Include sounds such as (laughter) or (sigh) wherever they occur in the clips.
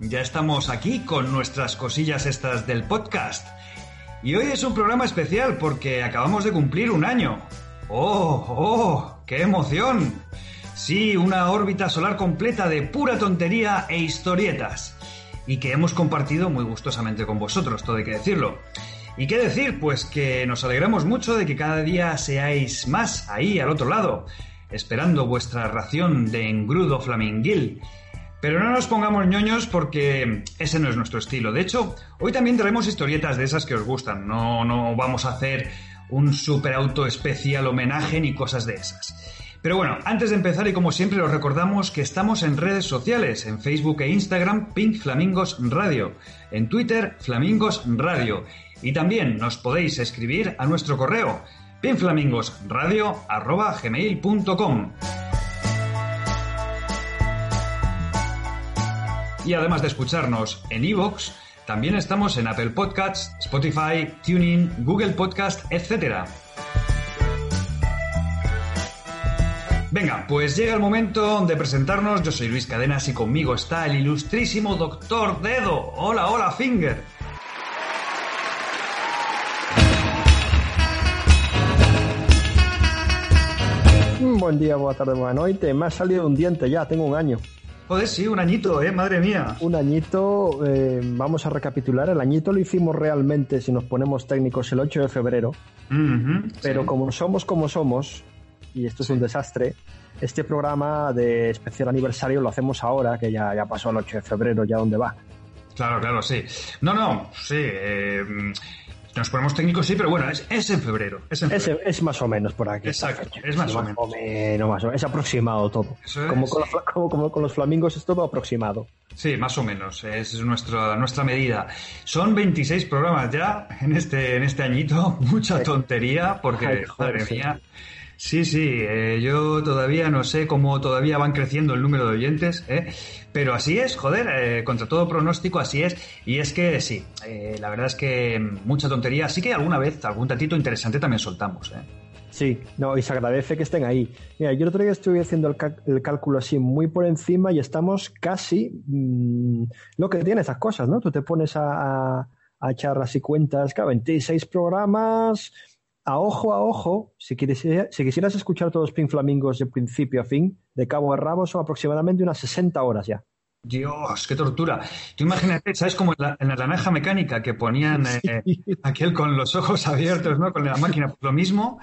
Ya estamos aquí con nuestras cosillas estas del podcast. Y hoy es un programa especial porque acabamos de cumplir un año. ¡Oh, oh! ¡Qué emoción! Sí, una órbita solar completa de pura tontería e historietas. Y que hemos compartido muy gustosamente con vosotros, todo hay que decirlo. ¿Y qué decir? Pues que nos alegramos mucho de que cada día seáis más ahí al otro lado, esperando vuestra ración de engrudo flaminguil pero no nos pongamos ñoños porque ese no es nuestro estilo. De hecho, hoy también traemos historietas de esas que os gustan. No, no vamos a hacer un super auto especial homenaje ni cosas de esas. Pero bueno, antes de empezar y como siempre os recordamos que estamos en redes sociales, en Facebook e Instagram, Pink Flamingos Radio, en Twitter, Flamingos Radio, y también nos podéis escribir a nuestro correo, pinkflamingosradio.gmail.com. Y además de escucharnos en iVoox, también estamos en Apple Podcasts, Spotify, TuneIn, Google Podcast, etc. Venga, pues llega el momento de presentarnos. Yo soy Luis Cadenas y conmigo está el ilustrísimo Doctor Dedo. Hola, hola, Finger. Buen día, buena tarde, buena noche. Me ha salido un diente ya, tengo un año. Joder, sí, un añito, ¿eh? Madre mía. Un añito, eh, vamos a recapitular. El añito lo hicimos realmente, si nos ponemos técnicos, el 8 de febrero. pero como somos como somos, y esto es un desastre, este programa de especial aniversario lo hacemos ahora, que ya, ya pasó el 8 de febrero, ya dónde va. Claro, claro, sí. No, no, sí. Eh, nos ponemos técnicos, sí, pero bueno, es, es en febrero. Es, en febrero. Es, es, más o menos por aquí. Exacto, es más, o, menos. menos. Más o menos. Es aproximado todo. como, con los, como, como, con los flamingos es todo aproximado. Sí, más o menos. Es nuestra, nuestra medida. Son 26 programas ya en este, en este añito. (laughs) Mucha tontería, porque, Ay, joder, madre mía. Sí, sí, eh, yo todavía no sé cómo todavía van creciendo el número de oyentes, ¿eh? pero así es, joder, eh, contra todo pronóstico así es, y es que sí, eh, la verdad es que mucha tontería, sí que alguna vez algún tatito interesante también soltamos. ¿eh? Sí, no, y se agradece que estén ahí. Mira, yo el otro día estuve haciendo el, el cálculo así muy por encima y estamos casi mmm, lo que tiene esas cosas, ¿no? Tú te pones a, a, a echar así cuentas, claro, 26 programas, a ojo a ojo, si, quisieras, si quisieras escuchar todos los Pink Flamingos de principio a fin, de cabo a rabo, son aproximadamente unas 60 horas ya. Dios, qué tortura. Tú imagínate, ¿sabes? Como en la, en la naranja mecánica que ponían (laughs) eh, sí. aquel con los ojos abiertos, ¿no? Con la máquina, pues lo mismo,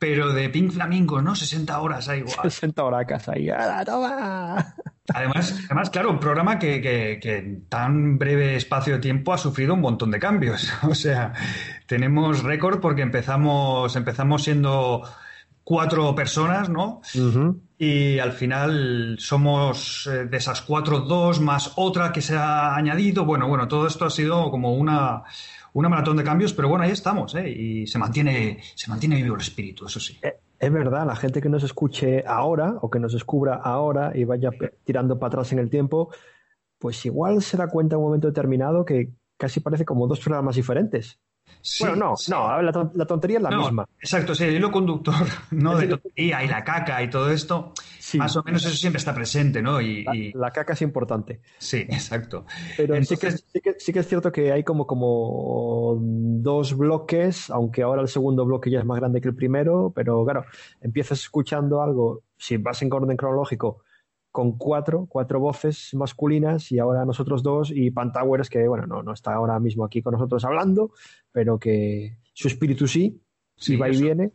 pero de Pink Flamingo, ¿no? 60 horas ahí, igual. 60 horas ahí, ¡Hala, toma! Además, además, claro, un programa que, que, que, en tan breve espacio de tiempo ha sufrido un montón de cambios. (laughs) O sea, tenemos récord porque empezamos, empezamos siendo cuatro personas, ¿no? Uh -huh. Y al final somos eh, de esas cuatro, dos más otra que se ha añadido. Bueno, bueno, todo esto ha sido como una, una maratón de cambios, pero bueno, ahí estamos, ¿eh? Y se mantiene, se mantiene vivo el espíritu, eso sí. Eh, es verdad, la gente que nos escuche ahora o que nos descubra ahora y vaya tirando para atrás en el tiempo, pues igual se da cuenta en un momento determinado que casi parece como dos programas diferentes. Sí, bueno, no, sí. no, la, la, tontería es la no, misma. Exacto, sí, el hilo conductor, (laughs) ¿no? De tontería y la caca y todo esto, sí. más o menos eso siempre está presente, ¿no? Y, la, y... la, caca es importante. Sí, (laughs) exacto. Pero Entonces... sí, que, sí, que, sí, que, es cierto que hay como, como dos bloques, aunque ahora el segundo bloque ya es más grande que el primero, pero claro, empiezas escuchando algo, si vas en orden cronológico, con cuatro, cuatro voces masculinas y ahora nosotros dos y Pantowers que, bueno, no, no está ahora mismo aquí con nosotros hablando, pero que su espíritu sí, sí va y viene.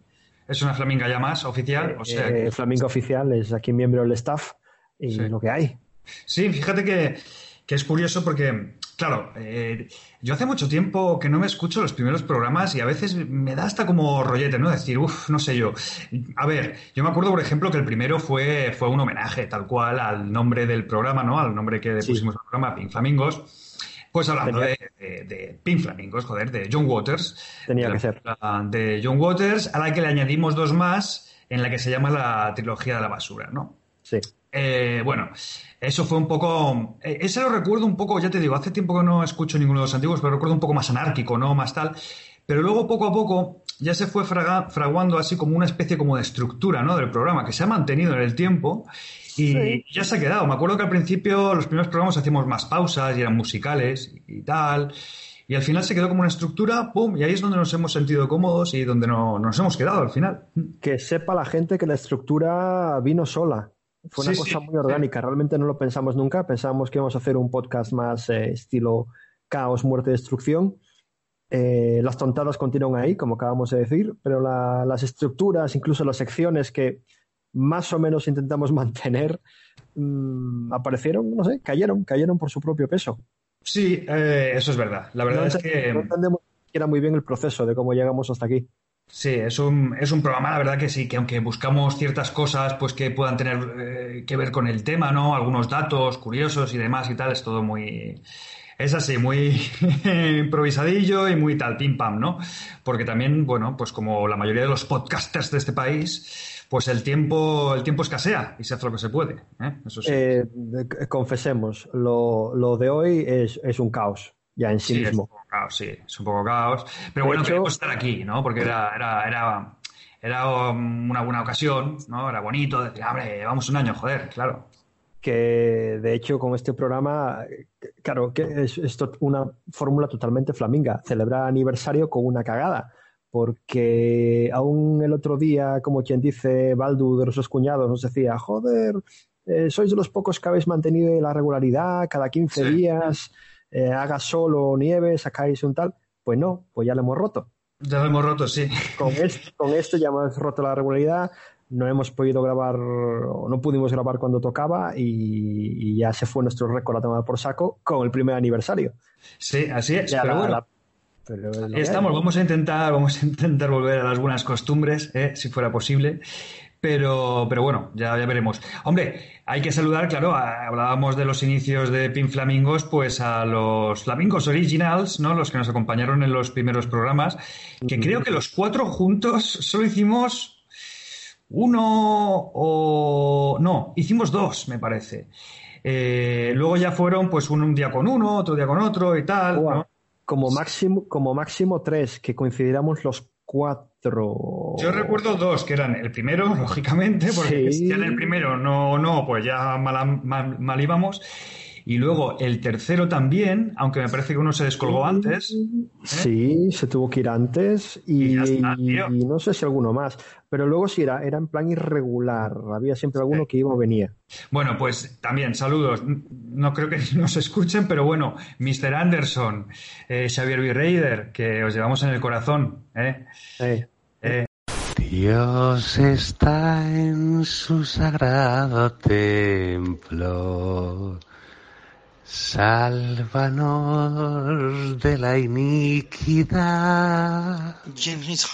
Es una flaminga ya más oficial. O sea, eh, Flaminga oficial es aquí miembro del staff y lo que hay. Sí, fíjate que, es curioso porque, claro, eh, yo hace mucho tiempo que no me escucho los primeros programas y a veces me da hasta como rollete, ¿no? Decir, uff, no sé yo. A ver, yo me acuerdo, por ejemplo, que el primero fue, fue un homenaje tal cual al nombre del programa, ¿no? Al nombre que pusimos al programa, Pink Flamingos. Pues hablando de, de, Pink Flamingos, joder, de John Waters. Tenía que ser. De John Waters, a la que le añadimos dos más en la que se llama la trilogía de la basura, ¿no? Sí. Eh, bueno, eso fue un poco. Eh, ese lo recuerdo un poco, ya te digo, hace tiempo que no escucho ninguno de los antiguos, pero recuerdo un poco más anárquico, ¿no? Más tal. Pero luego, poco a poco, ya se fue fraguando así como una especie como de estructura, ¿no? Del programa, que se ha mantenido en el tiempo y ya se ha quedado. Me acuerdo que al principio los primeros programas hacíamos más pausas y eran musicales y tal. Y al final se quedó como una estructura, ¡pum! Y ahí es donde nos hemos sentido cómodos y donde no, nos hemos quedado al final. Que sepa la gente que la estructura vino sola. Fue una cosa muy orgánica. Realmente no lo pensamos nunca. Pensábamos que íbamos a hacer un podcast más eh, estilo caos, muerte, destrucción. Eh, las tontadas continúan ahí, como acabamos de decir, pero las estructuras, incluso las secciones que más o menos intentamos (laughs) mantener, mm, aparecieron, no sé, cayeron, cayeron por su propio peso. Sí, eh, eso es verdad. La verdad es que... No entendemos era muy bien el proceso de cómo llegamos hasta aquí. Sí, es un, es un programa, la verdad que sí, que aunque buscamos ciertas cosas pues que puedan tener eh, que ver con el tema, ¿no? Algunos datos curiosos y demás y tal, es todo muy... Es así, muy (laughs) improvisadillo y muy tal, pim pam, ¿no? Porque también, bueno, pues como la mayoría de los podcasters de este país, pues el tiempo, el tiempo escasea y se hace lo que se puede. ¿eh? Eso sí. Eh, confesemos, lo, de hoy es, un caos ya en sí, mismo. Es un poco caos, sí, es un poco caos. Pero bueno, queremos estar aquí, ¿no? Porque era, era, era, era una buena ocasión, ¿no? Era bonito decir, hombre, llevamos un año, joder, claro. Que de hecho con este programa, claro, que es, es una fórmula totalmente flaminga, celebrar aniversario con una cagada porque aún el otro día, como quien dice Baldu de los cuñados, nos decía, joder, eh, sois de los pocos que habéis mantenido la regularidad, cada 15 días, eh, haga sol o nieve, sacáis un tal. Pues no, pues ya lo hemos roto. Ya lo hemos roto, sí. Con esto, con esto ya hemos roto la regularidad, no hemos podido grabar, o no pudimos grabar cuando tocaba y, ya se fue nuestro récord a tomar por saco con el primer aniversario. Sí, así es. pero bueno, Estamos, vamos a intentar, vamos a intentar volver a las buenas costumbres, ¿eh? si fuera posible. Pero, pero bueno, ya, ya veremos. Hombre, hay que saludar, claro, hablábamos de los inicios de Pin Flamingos, pues a los Flamingos Originals, ¿no? Los que nos acompañaron en los primeros programas, que creo que los cuatro juntos solo hicimos uno o... No, hicimos dos, me parece. Eh, luego ya fueron, pues, un, día con uno, otro día con otro y tal, ¿no? Como máximo, como máximo tres, que coincidiéramos los cuatro. Yo recuerdo dos, que eran el primero, (laughs) lógicamente, porque si en el primero no, no, pues ya mal, mal íbamos. Y luego el tercero también, aunque me parece que uno se descolgó antes. ¿eh? Sí, se tuvo que ir antes y, no sé si alguno más. Pero luego sí era, era en plan irregular. Había siempre alguno que iba o venía. Bueno, pues también saludos. No creo que (laughs) nos escuchen, pero bueno, Mr. Anderson, eh, Xavier Virreider, que os llevamos en el corazón. ¿eh? eh. Dios está en su sagrado templo Sálvanos de la iniquidad. James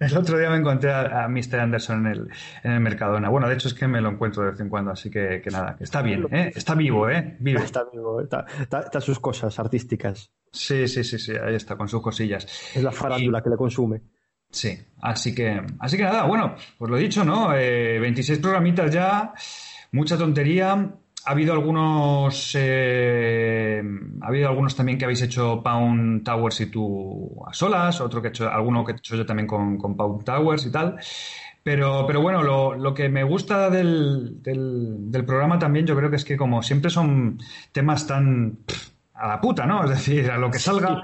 El otro día me encontré a, Mr. Anderson en el, en el Mercadona. Bueno, de hecho es que me lo encuentro de vez en cuando, así que, nada, está bien, ¿eh? está vivo, ¿eh? Vivo. Está vivo, está, está, sus cosas artísticas. Sí, sí, sí, sí, ahí está, con sus cosillas. Es la farándula que le consume. Sí, así que, así que nada, bueno, pues lo he dicho, ¿no? 26 eh, programitas ya, mucha tontería ha habido algunos eh, ha habido algunos también que habéis hecho Pound Towers y tú a solas, otro que he hecho, alguno que he hecho yo también con, Pound Towers y tal. Pero, pero bueno, lo, lo que me gusta del, del, programa también, yo creo que es que como siempre son temas tan a la puta, ¿no? (laughs) Es decir, a lo que salga,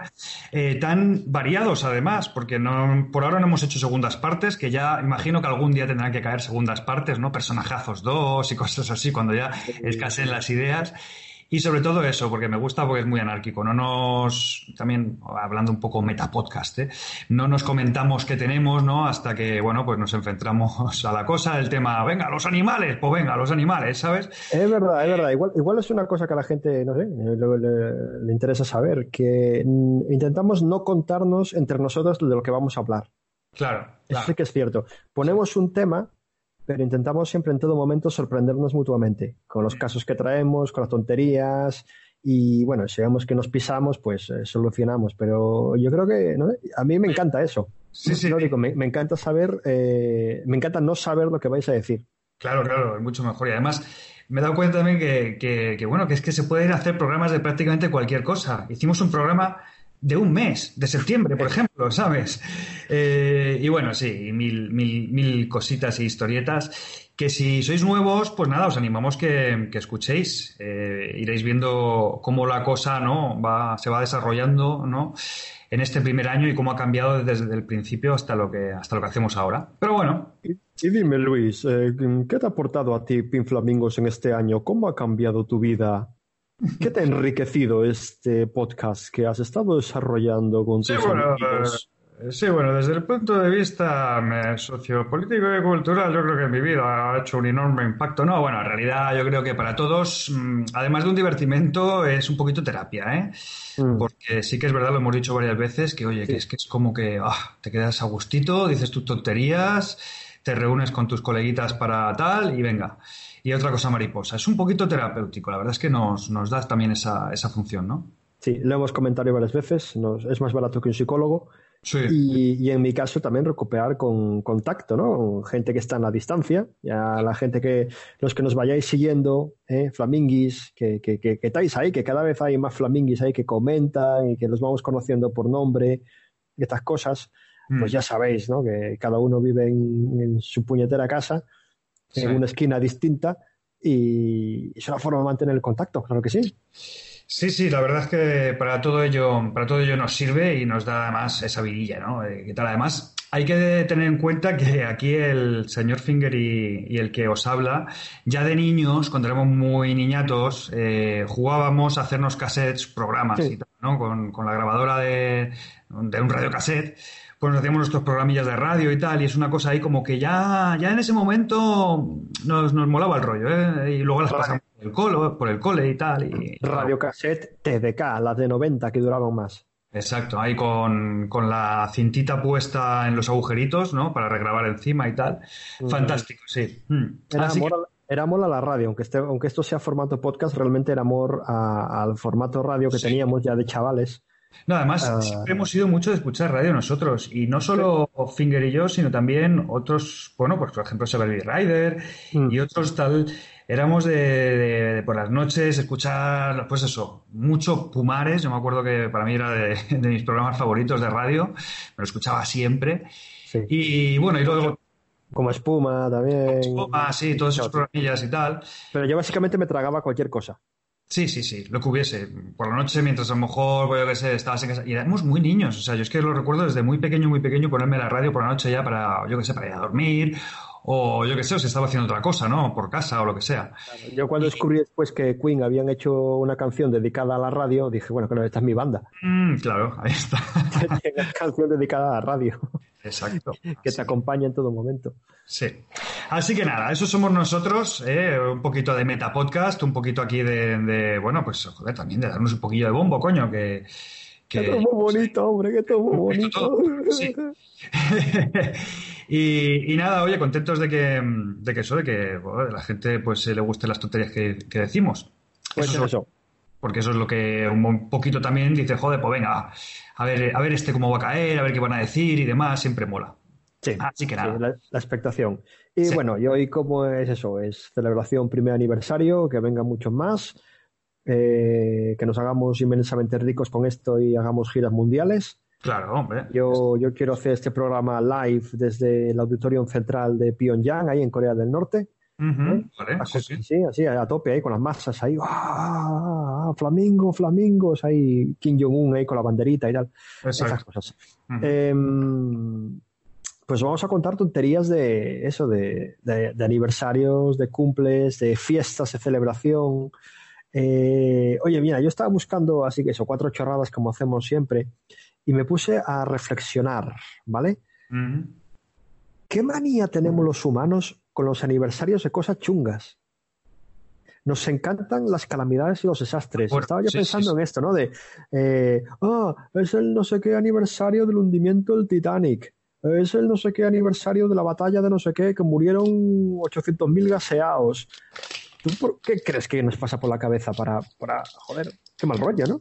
eh, tan variados además, porque no, por ahora no hemos hecho segundas partes, que ya imagino que algún día tendrán que caer segundas partes, ¿no? Personajazos dos y cosas así, cuando ya escaseen las ideas. Y sobre todo eso, porque me gusta porque es muy anárquico. No nos, también hablando un poco metapodcast, ¿eh? no nos comentamos qué tenemos, ¿no? Hasta que, bueno, pues nos enfrentamos a la cosa, el tema, venga, los animales, pues venga, los animales, ¿sabes? Es verdad, es verdad. Igual, igual es una cosa que a la gente, no sé, le, le interesa saber, que mm, intentamos no contarnos entre nosotros de lo que vamos a hablar. Claro. Eso sí que es cierto. Ponemos un tema pero intentamos siempre en todo momento sorprendernos mutuamente con los casos que traemos, con las tonterías y bueno, si vemos que nos pisamos, pues eh, solucionamos. Pero yo creo que a mí me encanta eso. Sí, sí. digo, me, encanta saber, eh, me encanta no saber lo que vais a decir. Claro, claro, es mucho mejor. Y además me he dado cuenta también que, que, bueno, que es que se pueden hacer programas de prácticamente cualquier cosa. Hicimos un programa de un mes, de septiembre, por ejemplo, ¿sabes? Eh, y bueno, sí, mil, mil, mil cositas y historietas que si sois nuevos, pues nada, os animamos que, que escuchéis. Eh, iréis viendo cómo la cosa ¿no? va, se va desarrollando ¿no? en este primer año y cómo ha cambiado desde el principio hasta lo que, hasta lo que hacemos ahora. Pero bueno. Y, dime, Luis, eh, ¿qué te ha aportado a ti Pin Flamingos en este año? ¿Cómo ha cambiado tu vida ¿Qué te ha enriquecido este podcast que has estado desarrollando con tus amigos? Eh, sí, bueno, desde el punto de vista sociopolítico y cultural, yo creo que mi vida ha hecho un enorme impacto. No, bueno, en realidad yo creo que para todos, mm, además de un divertimento, es un poquito terapia, ¿eh? Mm. Porque sí que es verdad, lo hemos dicho varias veces, que oye, que es que es como que ah, te quedas a gustito, dices tus tonterías, te reúnes con tus coleguitas para tal y venga y otra cosa mariposa. Es un poquito terapéutico, la verdad es que nos, nos da también esa, esa función, ¿no? Sí, lo hemos comentado varias veces, es más barato que un psicólogo. Sí. Y, en mi caso también recuperar con contacto, ¿no? Gente que está en la distancia, ya la gente que, los que nos vayáis siguiendo, ¿eh? flaminguis, que, que, que, estáis ahí, que cada vez hay más flaminguis ahí que comentan y que los vamos conociendo por nombre y estas cosas, pues mm. ya sabéis, ¿no? Que cada uno vive en, en su puñetera casa en una esquina distinta y es una forma de mantener el contacto, claro que sí. Sí, sí, la verdad es que para todo ello, para todo ello nos sirve y nos da además esa vidilla, ¿no? Eh, ¿Qué tal? Además, hay que tener en cuenta que aquí el señor Finger y, el que os habla, ya de niños, cuando éramos muy niñatos, eh, jugábamos a hacernos cassettes, programas y tal, ¿no? Con, con la grabadora de, de un radiocassette pues nos hacíamos nuestros programillas de radio y tal, y es una cosa ahí como que ya, ya en ese momento nos, nos molaba el rollo, ¿eh? Y luego las pasamos por el, cole, por el cole y tal. Y, radio cassette TDK, las de 90 que duraban más. Exacto, ahí con, la cintita puesta en los agujeritos, ¿no? Para regrabar encima y tal. Fantástico, sí. Mm. Era, amor, a la radio, aunque, este, aunque esto sea formato podcast, realmente era amor al formato radio que teníamos ya de chavales. No, además, ah. siempre hemos sido mucho de escuchar radio nosotros, y no solo Finger y yo, sino también otros, bueno, pues por ejemplo, Severly Rider mm. y otros tal. Éramos de, por las noches escuchar, pues eso, mucho Pumares. Yo me acuerdo que para mí era de, (laughs) mis programas favoritos de radio, me lo escuchaba siempre. Y, bueno, y luego como espuma también. espuma, sí, todos esos programillas y tal. Pero yo básicamente me tragaba cualquier cosa. Sí, sí, sí, lo que hubiese. Por la noche, mientras a lo mejor, pues, yo qué sé, estabas en casa. Y éramos muy niños. O sea, yo es que lo recuerdo desde muy pequeño, muy pequeño, ponerme la radio por la noche ya para, yo qué sé, para ir a dormir. O yo qué sé, o si estaba haciendo otra cosa, ¿no? Por casa o lo que sea. yo cuando descubrí después que Queen habían hecho una canción dedicada a la radio, dije, bueno, claro, esta es mi banda. Mm, claro, ahí está. (laughs) Canción dedicada a la radio. Exacto. (laughs) que te acompaña en todo momento. Sí. Así que nada, eso somos nosotros, ¿eh? un poquito de meta podcast, un poquito aquí de, bueno, pues joder, también de darnos un poquillo de bombo, coño, que... Que, todo muy bonito, hombre, que todo muy bonito. sí. (laughs) y, nada, oye, contentos de que, de que eso, de que la gente pues le guste las tonterías que, decimos. Pues eso, Porque eso es lo que un poquito también dice, joder, pues venga, a ver, a ver este cómo va a caer, a ver qué van a decir y demás, siempre mola. Sí, Así que nada. la, expectación. Y bueno, y hoy como es eso, es celebración primer aniversario, que vengan muchos más, eh, que nos hagamos inmensamente ricos con esto y hagamos giras mundiales. Claro, hombre. Yo, yo quiero hacer este programa live desde el Auditorium Central de Pyongyang, ahí en Corea del Norte. ¿Eh? sí, así, a tope ahí con las masas ahí, ¡ah! Flamingo, flamingos, ahí Kim Jong-un ahí con la banderita y tal. Esas cosas. Em, pues vamos a contar tonterías de eso, de, aniversarios, de cumples, de fiestas de celebración. Eh, oye, mira, yo estaba buscando así que eso, cuatro chorradas como hacemos siempre, y me puse a reflexionar, ¿vale? ¿Qué manía tenemos los humanos con los aniversarios de cosas chungas? Nos encantan las calamidades y los desastres. Bueno, Estaba yo sí, pensando sí, en esto, ¿no? De, eh, ah, es el no sé qué aniversario del hundimiento del Titanic. Es el no sé qué aniversario de la batalla de no sé qué, que murieron 800.000 gaseados. ¿Tú por qué crees que nos pasa por la cabeza para, para joder, qué mal rollo, ¿no?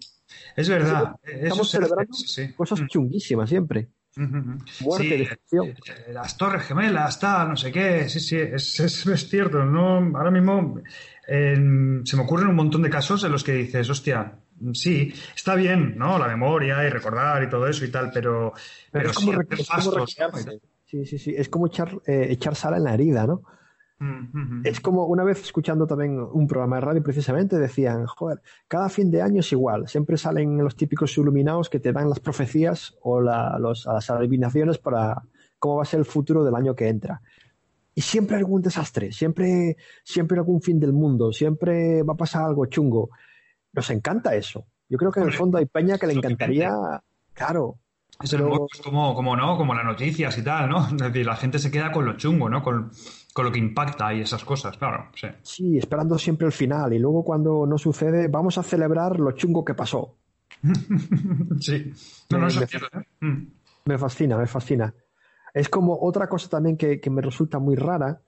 Es verdad. Estamos Eso celebrando sí. cosas Mm. chunguísimas siempre. Muerte, Sí, destrucción. eh, las torres gemelas, tal, no sé qué, sí, sí, es, es- es cierto. No, ahora mismo eh, se me ocurren un montón de casos en los que dices, hostia, sí, está bien, ¿no? La memoria y recordar y todo eso y tal, pero, Pero pero es como, sí, re- hacer es como fastos, ¿no? recrearse. Sí, sí, sí. Es como echar, eh, echar sal en la herida, ¿no? Mm. Es como una vez escuchando también un programa de radio precisamente decían, joder, cada fin de año es igual, siempre salen los típicos iluminados que te dan las profecías o la- los- las adivinaciones para cómo va a ser el futuro del año que entra. Y siempre algún desastre, siempre, siempre algún fin del mundo, siempre va a pasar algo chungo. Nos encanta eso. Yo creo que en el fondo hay peña que le encantaría, claro, Es como, como, ¿no? como las noticias y tal, ¿no? (laughs) Es decir, la gente se queda con lo chungo, ¿no? Con, con lo que impacta y esas cosas, claro, sí. Sí, esperando siempre el final y luego cuando no sucede vamos a celebrar lo chungo que pasó. (laughs) sí. No, no, eso Me- es cierto, ¿eh? Mm. Me fascina, me fascina. Es como otra cosa también que, que me resulta muy rara,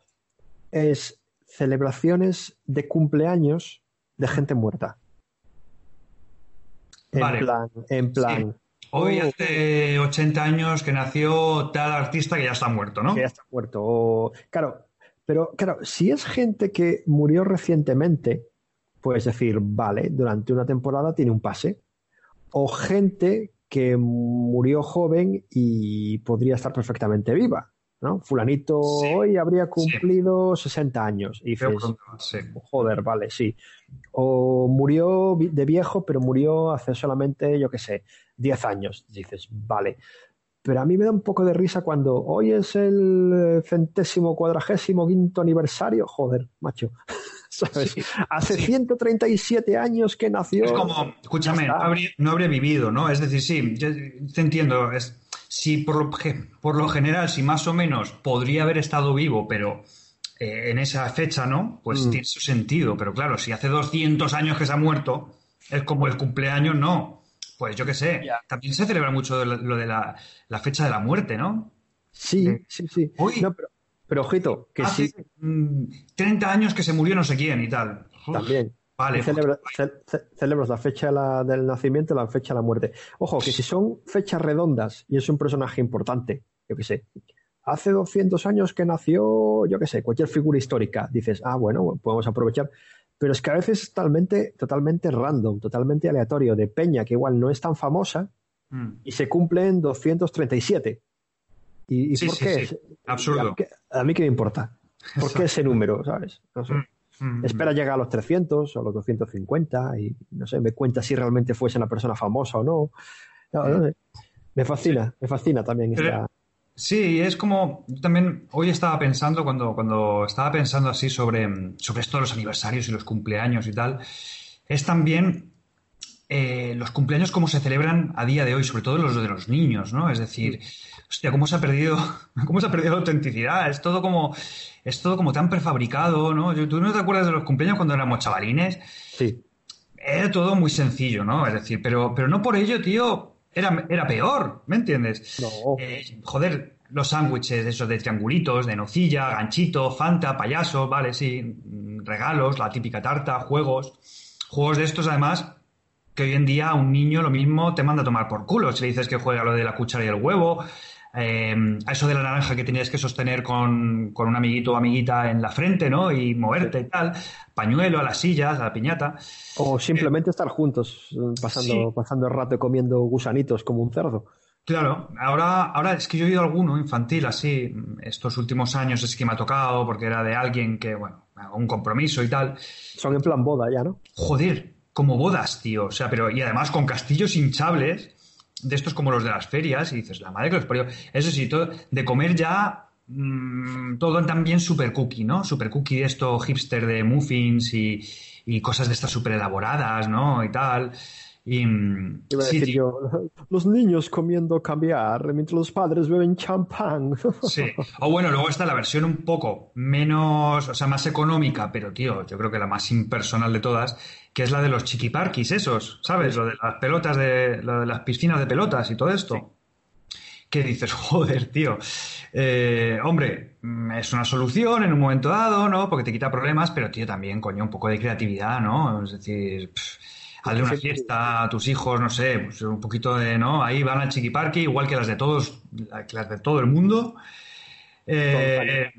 es celebraciones de cumpleaños de gente muerta. En Vale. plan, en plan, Hoy Oh. hace 80 años que nació tal artista que ya está muerto, ¿no? que ya está muerto. Claro, pero claro, si es gente que murió recientemente, puedes decir, vale, durante una temporada tiene un pase. O gente que murió joven y podría estar perfectamente viva. ¿no? Fulanito Sí, hoy habría cumplido 60 años. Y dices, sí. joder, vale, sí. O murió de viejo, pero murió hace solamente, yo qué sé, 10 años. Dices, vale. Pero a mí me da un poco de risa cuando hoy es el eh, centésimo cuadragésimo quinto aniversario. Joder, macho. (laughs) ¿Sabes? Sí, Hace sí. 137 años que nació. Es como, escúchame, no habría, no vivido, ¿no? Es decir, sí, yo te entiendo. Es, si por lo, por lo general, si más o menos podría haber estado vivo, pero eh, en esa fecha, ¿no? Pues Mm. tiene su sentido. Pero claro, si hace 200 años que se ha muerto, es como el cumpleaños, no. Pues yo qué sé. También se celebra mucho lo lo de la, la fecha de la muerte, ¿no? Sí, sí, sí. Uy. No, pero, pero ojito, que Hace sí, mm, 30 años que se murió no sé quién y tal. Uf, también. Vale. Y celebra- ce- ce- celebras la fecha de la- del nacimiento y la fecha de la muerte. Ojo, que si son fechas redondas y es un personaje importante, yo qué sé, hace 200 años que nació, yo qué sé, cualquier figura histórica, dices, ah, bueno, podemos aprovechar. Pero es que a veces es totalmente, totalmente random, totalmente aleatorio, de peña que igual no es tan famosa Mm. y se cumplen 237. ¿Y, y Sí, por sí, qué? sí. Absurdo. ¿A, mí qué me importa? ¿Por qué ese número, sabes? No sé. Mm. Espera llegar a los 300 o los 250 y no sé, me cuenta si realmente fuese una persona famosa o no. No, no sé. Me fascina, me fascina también esta. Sí, es como, yo también hoy estaba pensando, cuando, cuando estaba pensando así sobre, sobre esto de los aniversarios y los cumpleaños y tal, es también eh, los cumpleaños como se celebran a día de hoy, sobre todo los de los niños, ¿no? Es decir, hostia, cómo se ha perdido, (laughs) cómo se ha perdido la autenticidad, es todo como, es todo como tan prefabricado, ¿no? ¿Tú no te acuerdas de los cumpleaños cuando éramos chavalines? Sí, Era todo muy sencillo, ¿no? Es decir, pero, pero no por ello, tío, era, era peor, ¿me entiendes? no. Eh, joder, los sándwiches, esos de triangulitos, de nocilla, ganchito, fanta, payaso, vale, sí, regalos, la típica tarta, juegos. Juegos de estos, además, que hoy en día un niño lo mismo te manda a tomar por culo. Si le dices que juega lo de la cuchara y el huevo, eh, a eso de la naranja que tenías que sostener con, con un amiguito o amiguita en la frente, ¿no? Y moverte y tal. Pañuelo, a las sillas, a la piñata. O simplemente estar juntos, pasando, Sí. pasando el rato y comiendo gusanitos como un cerdo. Claro, ahora, ahora es que yo he oído alguno infantil así, estos últimos años es que me ha tocado porque era de alguien que, bueno, un compromiso y tal. Son en plan boda ya, ¿no? Joder, como bodas, tío. O sea, pero y además con castillos hinchables, de estos como los de las ferias, y dices, la madre que los parió. Eso sí, todo, de comer ya mm, todo también super cookie, ¿no? Super cookie de esto hipster de muffins y, y cosas de estas súper elaboradas, ¿no? Y tal. Y, mm, Iba a sí, decir yo, (laughs) los niños comiendo cambiar mientras los padres beben champán. (laughs) Sí. O bueno, luego está la versión un poco menos, o sea, más económica, pero tío, yo creo que la más impersonal de todas, que es la de los chiquiparquis esos, ¿sabes? Lo de las pelotas de, lo de las piscinas de pelotas y todo esto. Que dices, (laughs) joder, tío. Eh, hombre, mm, es una solución en un momento dado, ¿no? Porque te quita problemas, pero tío, también, coño, un poco de creatividad, ¿no? Es decir, pff, hazle una fiesta a tus hijos, no sé, pues un poquito de, ¿no? Ahí van al chiquiparqui, igual que las de todos, que las de todo el mundo. Eh,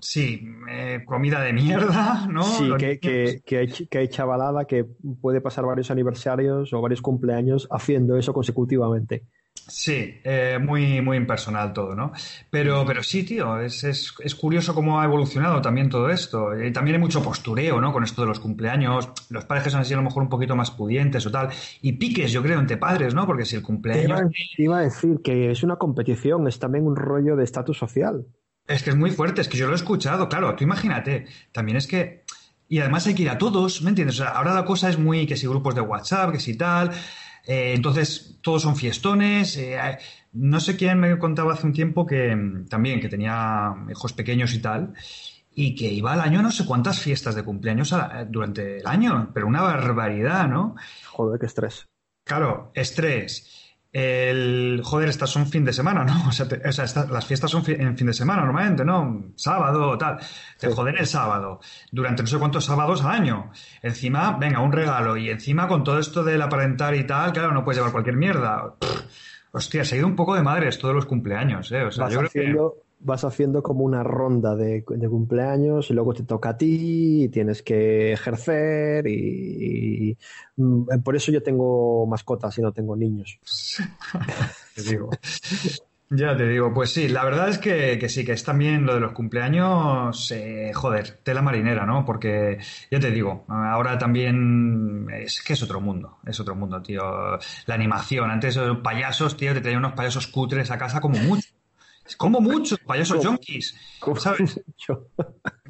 sí, eh, comida de mierda, ¿no? Sí, que, que, que hay, que hay chavalada que puede pasar varios aniversarios o varios cumpleaños haciendo eso consecutivamente. Sí, eh, muy, muy impersonal todo, ¿no? Pero, pero sí, tío, es, es, es curioso cómo ha evolucionado también todo esto. Y también hay mucho postureo, ¿no? Con esto de los cumpleaños. Los padres que son así a lo mejor un poquito más pudientes o tal. Y piques, yo creo, entre padres, ¿no? Porque si el Te cumpleaños... iba, te iba a decir que es una competición, es también un rollo de estatus social. Es que es muy fuerte, es que yo lo he escuchado, claro, tú imagínate, también es que, y además hay que ir a todos, ¿me entiendes? O sea, ahora la cosa es muy que si grupos de WhatsApp, que si tal, eh, entonces todos son fiestones, eh, eh, no sé quién me contaba hace un tiempo que mm, también, que tenía hijos pequeños y tal, y que iba al año no sé cuántas fiestas de cumpleaños a- durante el año, pero una barbaridad, ¿no? Joder, qué estrés. Claro, estrés. El joder, estas son fin de semana, ¿no? (laughs) O sea, te- o sea, esta- las fiestas son fi- en fin de semana normalmente, ¿no? Sábado, tal. Te Sí. joden el sábado, durante no sé cuántos sábados al año. Encima, venga, un regalo. Y encima, con todo esto del aparentar y tal, claro, no puedes llevar cualquier mierda. Pff, hostia, se ha ido un poco de madres todos los cumpleaños, ¿eh? O sea, Vas yo creo que. haciendo, vas haciendo como una ronda de, de cumpleaños y luego te toca a ti y tienes que ejercer y, y- por eso yo tengo mascotas y no tengo niños. (laughs) Te digo. Ya te digo, pues sí, la verdad es que, que sí, que es también lo de los cumpleaños, eh, joder, tela marinera, ¿no? Porque, ya te digo, ahora también es que es otro mundo, es otro mundo, tío. La animación, antes los payasos, tío, te traían unos payasos cutres a casa como mucho. Como mucho, payasos junkies, ¿sabes?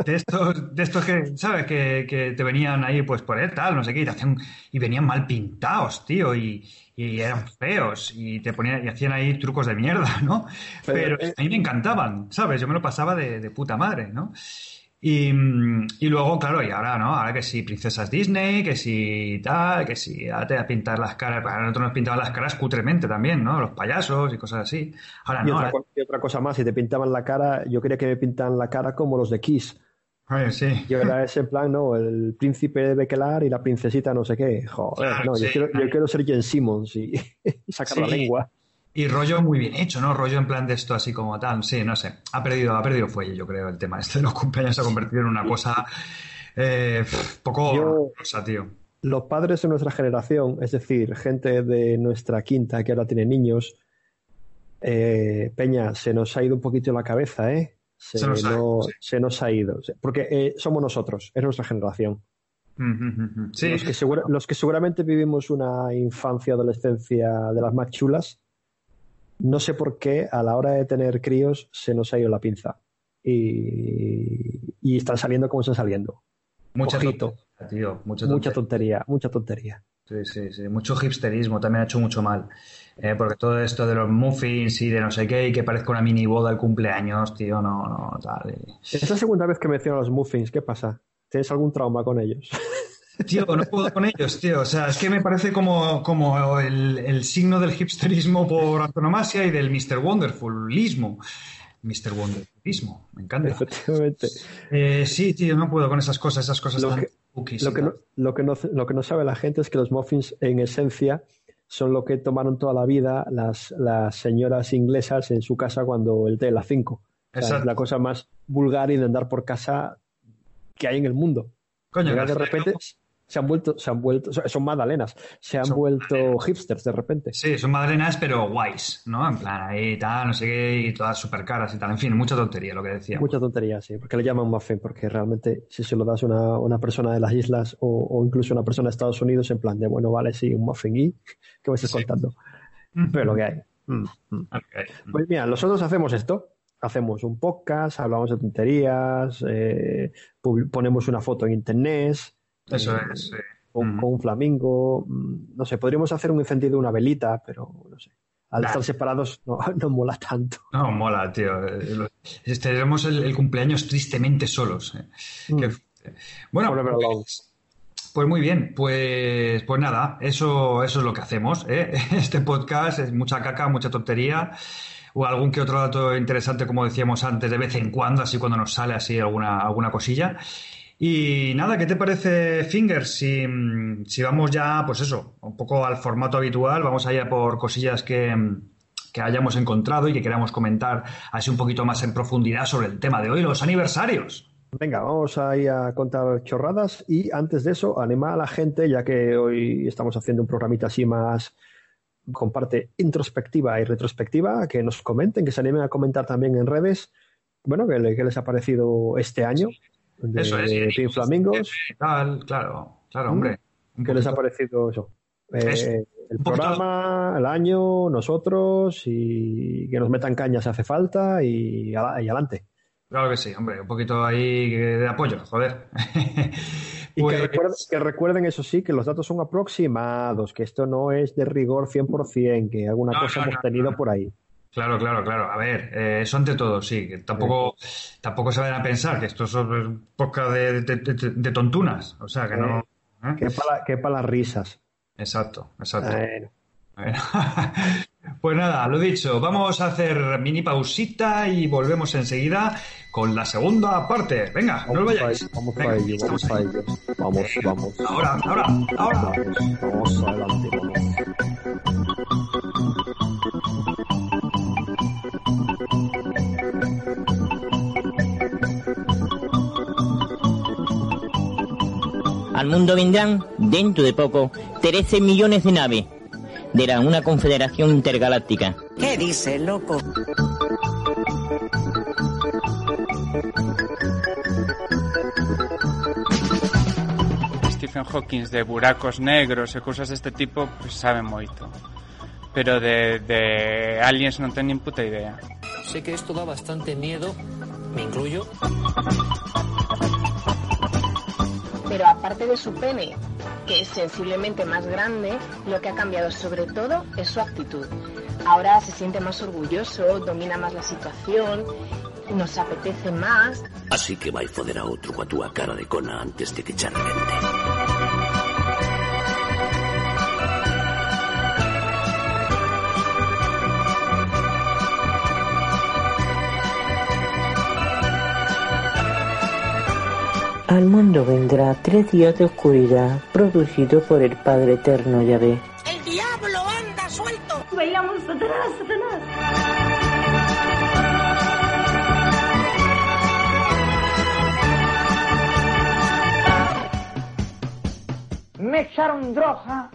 De estos, de estos que, ¿sabes? Que, que te venían ahí, pues por tal, no sé qué, y, te hacían, y venían mal pintados, tío, y, y eran feos, y te ponían, y hacían ahí trucos de mierda, ¿no? Pero, Pero eh, a mí me encantaban, ¿sabes? Yo me lo pasaba de, de puta madre, ¿no? Y, mm, y luego, claro, y ahora, ¿no? Ahora que si princesas Disney, que si tal, que si ahora te voy a pintar las caras, para nosotros nos pintaban las caras cutremente también, ¿no? Los payasos y cosas así. Ahora Y no, otra, ahora- y otra cosa más, si te pintaban la cara, yo quería que me pintaran la cara como los de Kiss. Ay, sí. Y ahora es en plan, no, el príncipe de Bekelar y la princesita no sé qué. Joder, Claro, no, yo, quiero, yo quiero ser Jen Simmons y, (laughs) sacar la lengua. Y rollo muy bien hecho, ¿no? Rollo en plan de esto así como tal. Sí, no sé. Ha perdido, ha perdido fuelle, yo creo, el tema este de los cumpleaños se ha convertido en una cosa eh, poco Yo- rosa, tío. Los padres de nuestra generación, es decir, gente de nuestra quinta que ahora tiene niños, eh, Peña, se nos ha ido un poquito la cabeza, ¿eh? Se, Se nos ha no- sí. se nos ha ido. Porque eh, somos nosotros, es nuestra generación. Sí, Los, que segura- los que seguramente vivimos una infancia, adolescencia de las más chulas, no sé por qué a la hora de tener críos se nos ha ido la pinza. Y, y están saliendo como están saliendo. mucha tontería, tío. Mucha Mucha tontería. tontería, mucha tontería. Sí, sí, sí. Mucho hipsterismo también ha hecho mucho mal. Eh, porque todo esto de los muffins y de no sé qué, y que parezca una mini boda al cumpleaños, tío, no, no, tal. y- Es la segunda vez que menciono los muffins. ¿Qué pasa? ¿Tienes algún trauma con ellos? Tío, no puedo con ellos, tío. O sea, es que me parece como, como el, el signo del hipsterismo por antonomasia y del Mr. Wonderfulismo. Mr. Wonderfulismo, me encanta. Efectivamente. Eh, sí, tío, no puedo con esas cosas, esas cosas Lo tan que- cookies Lo que, no, lo, que no, lo que no sabe la gente es que los muffins, en esencia, son lo que tomaron toda la vida las, las señoras inglesas en su casa cuando el té las 5. O sea, es la cosa más vulgar y de andar por casa que hay en el mundo. Coño, de repente. Se han vuelto, se han vuelto, son magdalenas, se han Son vuelto hipsters de repente. Sí, son madrenas, pero guays, ¿no? En plan, ahí tal, no sé qué, y todas súper caras y tal. En fin, mucha tontería lo que decía. Mucha tontería, sí, porque le llaman muffin, porque realmente si se lo das a una, una persona de las islas o, o incluso una persona de Estados Unidos, en plan de, bueno, vale, sí, un muffin y, ¿qué me estás Sí. contando? Pero lo que hay. Mm, mm. Pues mira, nosotros hacemos esto hacemos un podcast, hablamos de tonterías, eh, ponemos una foto en internet. Eso eh, es. sí. Con, Mm. con un flamingo. mm, No sé, podríamos hacer un encendido de una velita, pero no sé. Al Nah. estar separados no, (laughs) no mola tanto. No, mola, tío. Eh, Tenemos el, el cumpleaños tristemente solos. eh. Mm. Bueno, pues, pues muy bien. Pues, pues nada, eso, eso es lo que hacemos. ¿eh? (laughs) Este podcast es mucha caca, mucha tontería. O algún que otro dato interesante, como decíamos antes, de vez en cuando, así cuando nos sale así alguna, alguna cosilla. Y nada, ¿qué te parece, Finger? Si, si vamos ya, pues eso, un poco al formato habitual, vamos allá por cosillas que, que hayamos encontrado y que queramos comentar así un poquito más en profundidad sobre el tema de hoy, los aniversarios. Venga, vamos ahí a contar chorradas y antes de eso, animar a la gente, ya que hoy estamos haciendo un programita así más con parte introspectiva y retrospectiva, que nos comenten, que se animen a comentar también en redes, bueno, qué les ha parecido este año de, Eso es, de Pink Flamingos, Tal, claro, claro, hombre. Un qué les ha parecido eso. Eh, el poquito- programa, el año, nosotros y que nos metan cañas si hace falta y, adelante. Claro que sí, hombre, un poquito ahí de apoyo, joder. Y Pues- que, recuerden, que recuerden, eso sí, que los datos son aproximados, que esto no es de rigor 100%, que alguna No, cosa no, hemos no, tenido por ahí. Claro, claro, claro. A ver, eh, eso ante todo, sí. Tampoco, tampoco se vayan a pensar que esto es un podcast de, de- de- de tontunas. O sea, que no. ¿eh? Que para, que para las risas. Exacto, exacto. (laughs) Pues nada, lo dicho, vamos a hacer mini pausita y volvemos enseguida con la segunda parte. Venga, no os vayáis. vamos Venga, a ello, vamos a ello. Vamos, vamos. Ahora, ahora, ahora. Vamos, vamos adelante, vamos. Al mundo vendrán, dentro de poco, 13 millones de naves de la una confederación intergaláctica. ¿Qué dice, loco? Stephen Hawking de buracos negros e cousas deste tipo, pues sabe moito. Pero de, de aliens non ten nin puta idea. Sé que esto da bastante miedo, me incluyo. Pero aparte de su pene, que es sensiblemente más grande, lo que ha cambiado sobre todo es su actitud. Ahora se siente más orgulloso, domina más la situación, nos apetece más. Así que vai foder a outro coa túa cara de cona antes de que che revente. Al mundo vendrá tres días de oscuridad producido por el Padre Eterno Yahvé. ¡El diablo anda suelto! Bailamos Satanás, Satanás. me echaron droga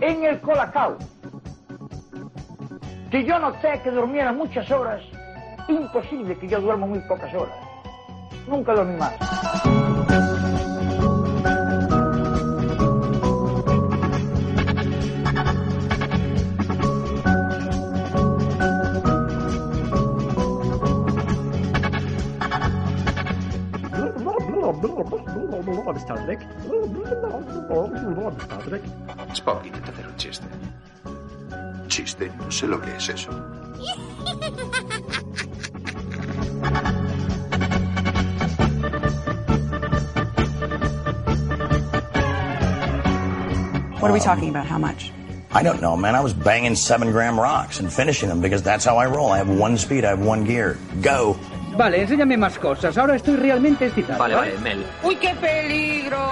en el colacao. Si yo noté que durmiera muchas horas, imposible que yo duermo muy pocas horas. Nunca más. Star Trek. Star Trek. Spock intenta hacer un chiste. Chiste, no sé lo que es eso. (laughs) What are we um, talking about? How much? I don't know, man. I was banging seven gram rocks and finishing them because that's how I roll. I have one speed, I have one gear. Go. Vale, enséñame más cosas. Ahora estoy realmente excitado. Vale, vale, Mel. ¡Uy, qué peligro!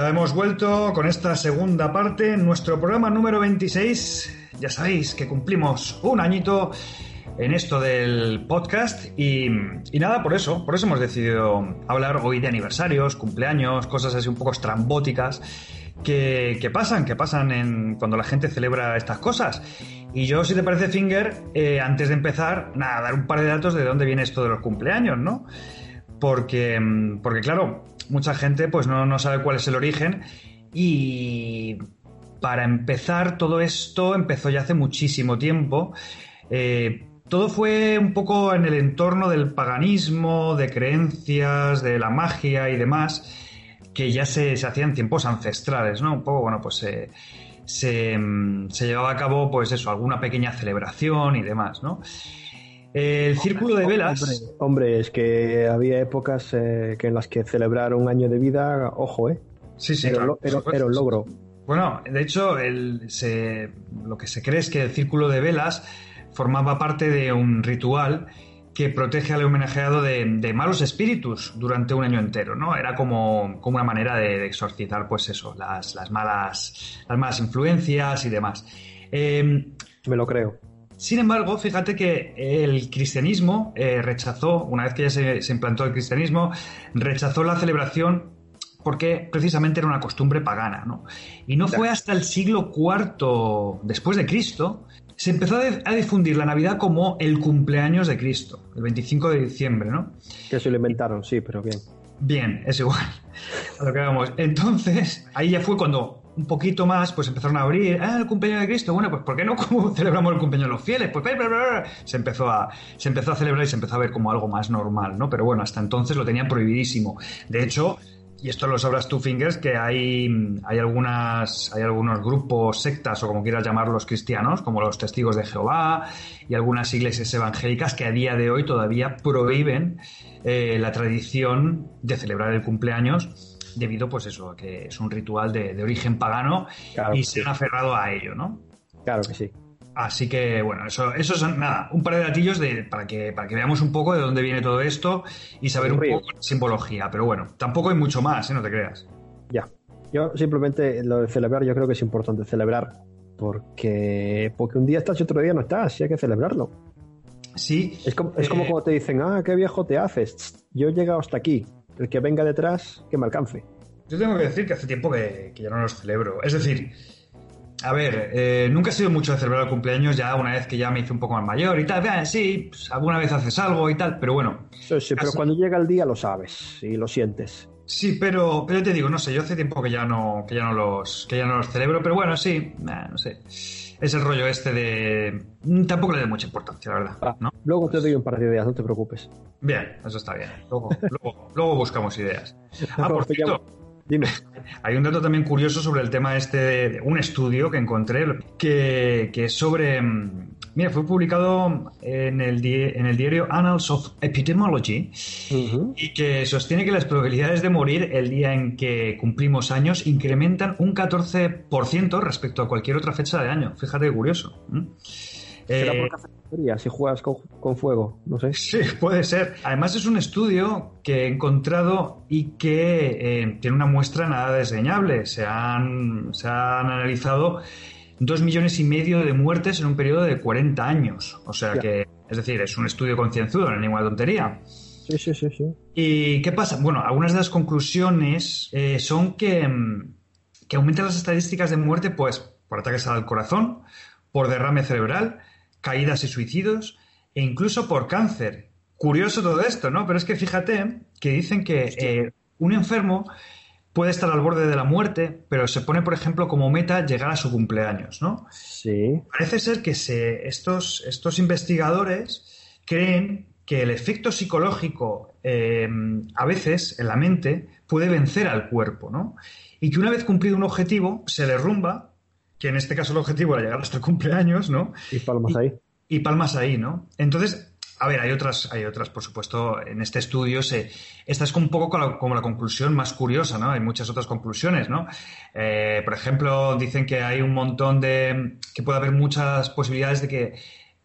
Ya hemos vuelto con esta segunda parte, nuestro programa número 26. Ya sabéis que cumplimos un añito en esto del podcast y, nada, por eso, por eso hemos decidido hablar hoy de aniversarios, cumpleaños, cosas así un poco estrambóticas que, que pasan, que pasan en, cuando la gente celebra estas cosas. Y yo, si te parece, Finger, eh, antes de empezar, nada, dar un par de datos de dónde viene esto de los cumpleaños, ¿no? Porque, mm, porque claro, mucha gente pues no, no sabe cuál es el origen y para empezar, todo esto empezó ya hace muchísimo tiempo. Eh, todo fue un poco en el entorno del paganismo, de creencias, de la magia y demás, que ya se, se hacían tiempos ancestrales, ¿no? Un poco, bueno, pues eh, se, mm, se, llevaba a cabo, pues eso, alguna pequeña celebración y demás, ¿no? El círculo de velas. Hombre, hombre es que había épocas eh, que en las que celebrar un año de vida, ojo, ¿eh? Sí, sí, era, claro, era, era un logro. Bueno, de hecho, el, se, lo que se cree es que el círculo de velas formaba parte de un ritual que protege al homenajeado de, de, malos espíritus durante un año entero, ¿no? Era como, como una manera de, de, exorcizar, pues eso, las, las, malas, las malas influencias y demás. Eh, Me lo creo. Sin embargo, fíjate que el cristianismo eh, rechazó, una vez que ya se, se implantó el cristianismo, rechazó la celebración porque precisamente era una costumbre pagana, ¿no? Y no fue hasta el siglo IV después de Cristo se empezó a difundir la Navidad como el cumpleaños de Cristo, el 25 de diciembre, ¿no? Que se lo inventaron, sí, pero bien. Bien, es igual. (laughs) A lo que vamos. Entonces, ahí ya fue cuando un poquito más, pues empezaron a abrir, ah, el cumpleaños de Cristo, bueno, pues ¿por qué no (laughs) celebramos el cumpleaños de los fieles? Pues se empezó a se empezó a celebrar y se empezó a ver como algo más normal, ¿no? Pero bueno, hasta entonces lo tenían prohibidísimo. De hecho, y esto lo sabrás tú, Fingers, que hay, hay, algunas, hay algunos grupos, sectas o como quieras llamarlos cristianos, como los testigos de Jehová y algunas iglesias evangélicas que a día de hoy todavía prohíben eh, la tradición de celebrar el cumpleaños debido pues eso, a que es un ritual de, de origen pagano claro y se han aferrado a ello, ¿no? Claro que sí. Así que, bueno, eso, eso son nada, un par de datillos de, para, que, para que veamos un poco de dónde viene todo esto y saber un poco la simbología. Pero bueno, tampoco hay mucho más, ¿eh? no te creas. Ya. Yo simplemente lo de celebrar, yo creo que es importante celebrar. Porque, porque un día estás y otro día no estás, y hay que celebrarlo. Sí. Es como, es como eh, cuando te dicen, ah, qué viejo te haces. Yo he llegado hasta aquí. El que venga detrás, que me alcance. Yo tengo que decir que hace tiempo que, que ya no los celebro. Es decir, a ver, eh, nunca he sido mucho de celebrar el cumpleaños, ya una vez que ya me hice un poco más mayor y tal. Vean, sí, pues, alguna vez haces algo y tal, pero bueno. Sí, sí pero cuando llega el día lo sabes y lo sientes. Sí, pero, pero te digo, no sé, yo hace tiempo que ya no, que ya no los, que ya no los celebro, pero bueno, sí, nah, no sé. Es el rollo este de. Tampoco le doy mucha importancia, la verdad. Ah, ¿no? Luego te doy un par de ideas, no te preocupes. Bien, eso está bien. Luego, (laughs) luego, luego buscamos ideas. Ah, por cierto. Dime. Hay un dato también curioso sobre el tema este de un estudio que encontré que, que es sobre. Mira, fue publicado en el, en el diario Annals of Epidemiology uh -huh. y que sostiene que las probabilidades de morir el día en que cumplimos años incrementan un 14% respecto a cualquier otra fecha de año. Fíjate curioso. ¿Será eh, por si juegas con, con, fuego? No sé. Sí, puede ser. Además es un estudio que he encontrado y que eh, tiene una muestra nada desdeñable. Se han, se han analizado dos millones y medio de muertes en un periodo de 40 años. O sea que, es decir, es un estudio concienzudo, no es ninguna tontería. Sí, sí, sí, sí. ¿Y qué pasa? Bueno, algunas de las conclusiones eh, son que, que aumentan las estadísticas de muerte, pues, por ataques al corazón, por derrame cerebral, caídas y suicidios e incluso por cáncer. Curioso todo esto, ¿no? Pero es que fíjate que dicen que eh, un enfermo puede estar al borde de la muerte, pero se pone, por ejemplo, como meta llegar a su cumpleaños, ¿no? Sí. Parece ser que se, estos, estos investigadores creen que el efecto psicológico eh, a veces en la mente puede vencer al cuerpo, ¿no? Y que una vez cumplido un objetivo se derrumba que en este caso el objetivo era llegar hasta el cumpleaños, ¿no? Y palmas y, ahí. Y palmas ahí, ¿no? Entonces, a ver, hay otras, hay otras, por supuesto, en este estudio se, esta es un poco como la, conclusión más curiosa, ¿no? Hay muchas otras conclusiones, ¿no? Eh, por ejemplo, dicen que hay un montón de, que puede haber muchas posibilidades de que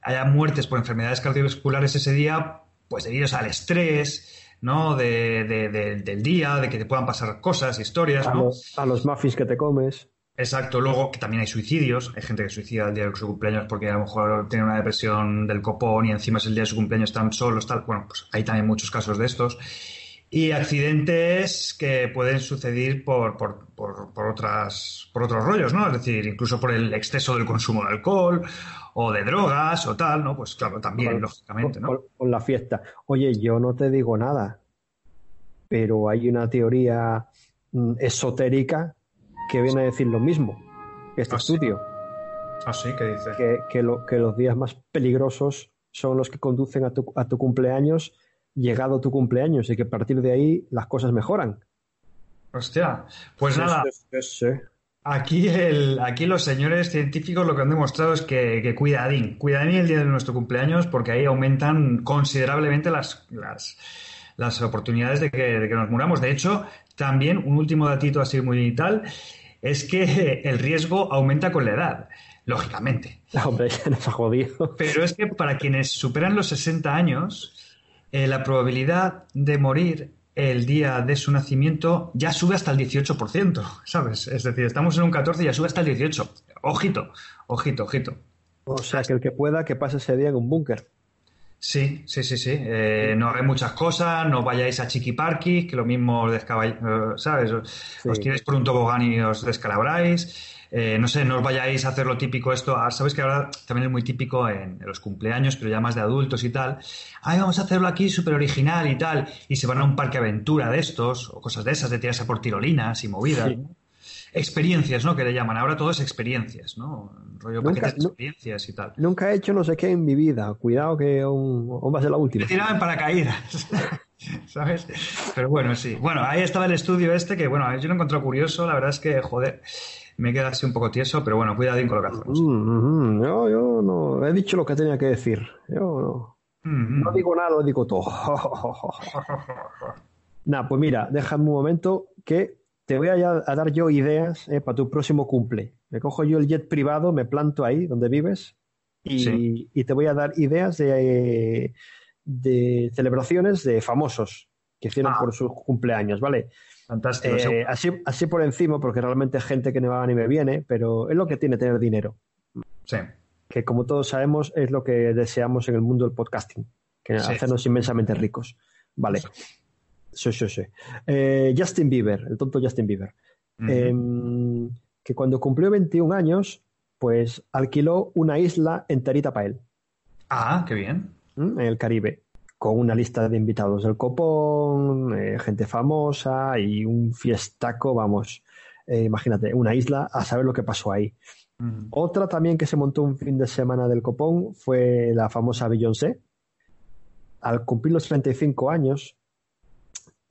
haya muertes por enfermedades cardiovasculares ese día, pues debido al estrés, ¿no? De, de- de- del día, de que te puedan pasar cosas, historias, A ¿no? los, a los muffins que te comes. Exacto, luego que también hay suicidios, hay gente que suicida el día de su cumpleaños porque a lo mejor tiene una depresión del copón y encima es el día de su cumpleaños, están solos, tal. Bueno, pues hay también muchos casos de estos. Y accidentes que pueden suceder por, por, por, por otras, por otros rollos, ¿no? Es decir, incluso por el exceso del consumo de alcohol o de drogas o tal, ¿no? Pues claro, también, Con- lógicamente, ¿no? con, con la fiesta. Oye, yo no te digo nada, pero hay una teoría mm, esotérica que viene a decir lo mismo este Ah, sí. estudio, Ah, sí, ¿qué dice? que, que lo- que los días más peligrosos son los que conducen a tu, a tu cumpleaños, llegado tu cumpleaños, y que a partir de ahí las cosas mejoran. Hostia, pues Sí, nada, sí. Aquí, el, aquí los señores científicos lo que han demostrado es que, que cuidadín, cuidadín el día de nuestro cumpleaños porque ahí aumentan considerablemente las, las, las oportunidades de que, de que nos muramos. De hecho, también un último datito así muy tal es que (laughs) el riesgo aumenta con la edad, lógicamente. Hombre, (laughs) ya nos ha jodido. Pero es que para quienes superan los 60 años, eh, la probabilidad de morir el día de su nacimiento ya sube hasta el 18%, ¿sabes? Es decir, estamos en un 14 y ya sube hasta el 18. Ojito, ojito, ojito. O sea, que el que pueda, que pase ese día en un búnker. Sí, sí, sí, sí. Eh, no hagáis muchas cosas, no vayáis a chiquiparquis, que lo mismo os eh, ¿sabes? Os, os tiráis por un tobogán y os descalabráis. Eh, no sé, no os vayáis a hacer lo típico esto. Ah, Sabes que ahora también es muy típico en, en los cumpleaños, pero ya más de adultos y tal. Ay, vamos a hacerlo aquí súper original y tal. Y se van a un parque aventura de estos, o cosas de esas, de tirarse por tirolinas y movidas. Sí. ¿no? Experiencias, ¿no? Que le llaman. Ahora todo es experiencias, ¿no? Rollo Nunca- de experiencias y tal. Nunca he hecho no sé qué en mi vida. Cuidado que aún, aún va a ser la última. Me tiraba en paracaídas. (laughs) ¿Sabes? Pero bueno, sí. Bueno, ahí estaba el estudio este que, bueno, yo lo he encontrado curioso. La verdad es que, joder, me queda así un poco tieso, pero bueno, cuidadín con lo que hacemos. Mm, mm, yo, yo no he dicho lo que tenía que decir. Yo no, Mm, no digo nada, lo digo todo. (laughs) (laughs) Nada, pues mira, déjame un momento que te voy a, dar yo ideas eh, para tu próximo cumple. Me cojo yo el jet privado, me planto ahí donde vives y, Sí. y te voy a dar ideas de, de celebraciones de famosos que hicieron Ah. por sus cumpleaños, ¿vale? Fantástico. Eh, así, así por encima, porque realmente es gente que no va ni me viene, pero es lo que tiene tener dinero Sí. que como todos sabemos es lo que deseamos en el mundo del podcasting, que Sí. hacernos inmensamente ricos. Vale. Sí, sí, sí. Eh, Justin Bieber, el tonto Justin Bieber, em, que cuando cumplió 21 años, pues alquiló una isla enterita para él, Ah, qué bien. ¿m? en el Caribe, con una lista de invitados del copón, eh, gente famosa y un fiestaco, vamos, eh, imagínate, una isla, a saber lo que pasó ahí. Mm. Otra también que se montó un fin de semana del copón fue la famosa Beyoncé. Al cumplir los 35 años,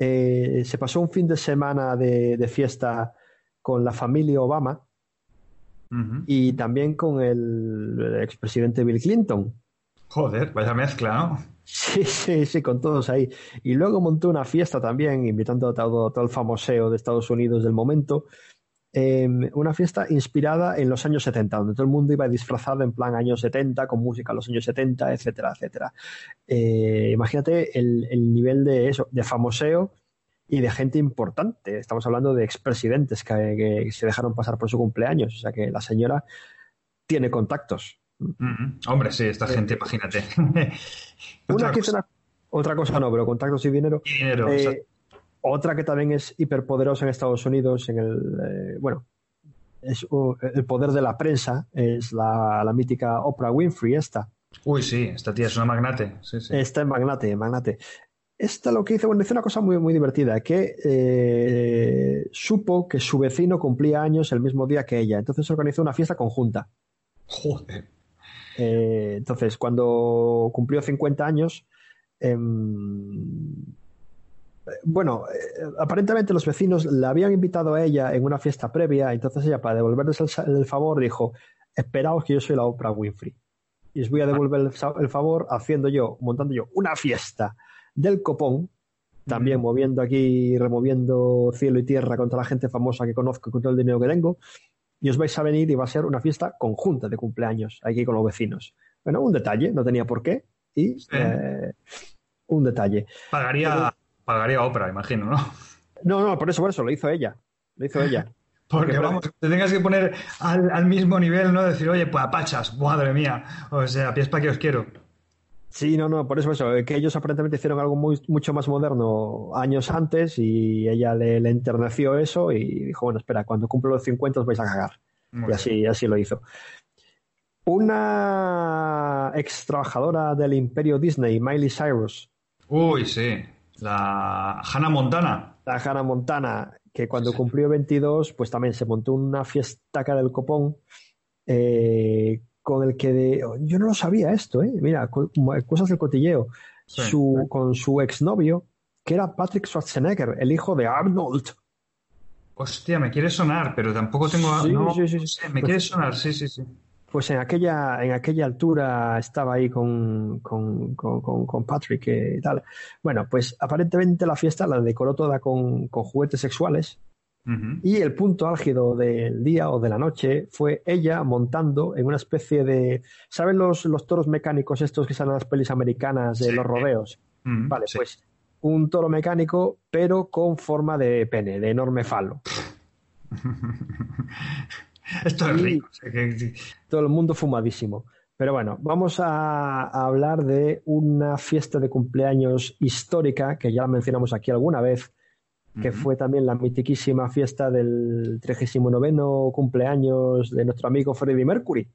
eh, se pasó un fin de semana de, de fiesta con la familia Obama y también con el expresidente Bill Clinton. Joder, vaya mezcla, ¿no? Sí, sí, sí, con todos ahí. Y luego montó una fiesta también, invitando a todo, todo el famoseo de Estados Unidos del momento. Eh, una fiesta inspirada en los años 70, donde todo el mundo iba disfrazado en plan años 70, con música de los años 70, etcétera, etcétera. Eh, imagínate el, el nivel de eso, de famoseo y de gente importante. Estamos hablando de expresidentes que, que se dejaron pasar por su cumpleaños. O sea que la señora tiene contactos. Ujú. Hombre, sí, esta gente, imagínate. Una Otra hizo cosa, una- otra cosa no, pero contactos y dinero. dinero. Eh, o sea, otra que también es hiperpoderosa en Estados Unidos, en el eh, bueno, es uh, el poder de la prensa, es la, la mítica Oprah Winfrey, esta. Uy, sí, esta tía es una magnate. Sí, sí. Esta es magnate, magnate. Esta lo que hizo, bueno, hizo una cosa muy, muy divertida, que eh, supo que su vecino cumplía años el mismo día que ella, entonces organizó una fiesta conjunta. Joder. Eh, entonces, cuando cumplió 50 años, em, bueno, eh, aparentemente los vecinos la habían invitado a ella en una fiesta previa, entonces ella, para devolverles el, el favor, dijo, esperaos que yo soy la Oprah Winfrey. Y os voy a devolver el favor haciendo yo, montando yo una fiesta del copón, también moviendo aquí, removiendo cielo y tierra contra la gente famosa que conozco y con todo el dinero que tengo, y os vais a venir y va a ser una fiesta conjunta de cumpleaños aquí con los vecinos. Bueno, un detalle, no tenía por qué, y eh, un detalle. Pagaría, pagaría Oprah, imagino, ¿no? No, no, por eso, por eso, lo hizo ella. Lo hizo ella. (laughs) Porque, vamos, te tengas que poner al, al mismo nivel, ¿no? Decir, oye, pues apachas, madre mía. O sea, pies para que os quiero. Sí, no, no, por eso, por eso, que ellos aparentemente hicieron algo muy, mucho más moderno años antes y ella le, le enterneció eso y dijo, bueno, espera, cuando cumplo los 50 os vais a cagar. Muy y así, así lo hizo. Una ex trabajadora del imperio Disney, Miley Cyrus, Uy, sí. La Hannah Montana. la Hannah Montana, que cuando cumplió 22, pues también se montó una fiestaca del copón eh, con el que de- yo no lo sabía esto, ¿eh? Mira, co- cosas del cotilleo. Sí. Su, con su exnovio, que era Patrick Schwarzenegger, el hijo de Arnold. Hostia, me quiere sonar, pero tampoco tengo. Sí, no, sí, sí, no sí. sé, me quiere sonar, sí, sí, sí. Pues en aquella, en aquella altura estaba ahí con, con, con, con- Patrick eh, y tal. Bueno, pues aparentemente la fiesta la decoró toda con, con juguetes sexuales. Y el punto álgido del día o de la noche fue ella montando en una especie de. ¿Saben los, los toros mecánicos estos que salen en las pelis americanas de Sí. los rodeos? Vale, sí. pues un toro mecánico, pero con forma de pene, de enorme falo. (laughs) (laughs) Esto es rico. Todo el mundo fumadísimo. Pero bueno, vamos a, a hablar de una fiesta de cumpleaños histórica que ya la mencionamos aquí alguna vez, que fue también la mitiquísima fiesta del 39 cumpleaños de nuestro amigo Freddie Mercury,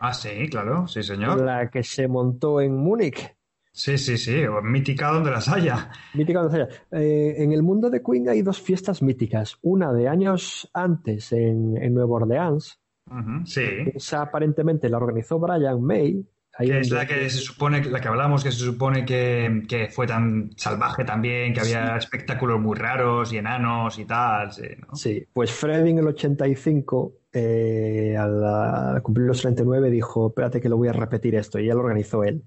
Ah, sí, claro, sí, señor. la que se montó en Múnich. Sí, sí, sí, mítica donde las haya. Mítica donde sea. Eh, en el mundo de Queen hay dos fiestas míticas. Una de años antes en, en Nueva Orleans. Ujú, Sí. Esa aparentemente la organizó Brian May. Que es la que se supone, la que hablamos, que se supone que, que fue tan salvaje también, que había espectáculos muy raros y enanos y tal, sí, ¿no? Sí, pues Freddy en el 85, eh, al, al cumplir los 39, dijo, espérate que lo voy a repetir esto, y ya lo organizó él.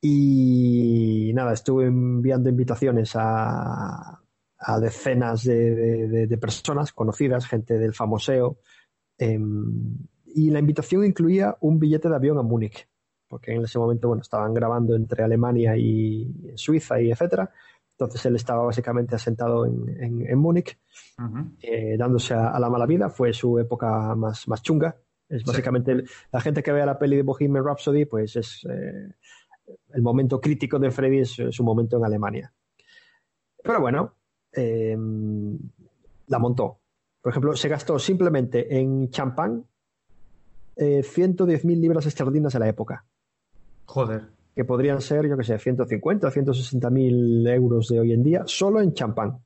Y nada, estuve enviando invitaciones a, a decenas de, de- de- de personas conocidas, gente del famoseo, em, y la invitación incluía un billete de avión a Múnich, porque en ese momento, bueno, estaban grabando entre Alemania y Suiza y etcétera. Entonces él estaba básicamente asentado en, en- en Múnich eh, dándose a, a la mala vida. Fue su época más, más chunga. Es básicamente la gente que vea la peli de Bohemian Rhapsody, pues es eh, el momento crítico de Freddy, es su momento en Alemania. Pero bueno, eh, la montó. Por ejemplo, se gastó simplemente en champán eh, 110.000 libras esterlinas de la época, Joder. que podrían ser, yo que sé, 150 o 160.000 euros de hoy en día, solo en champán.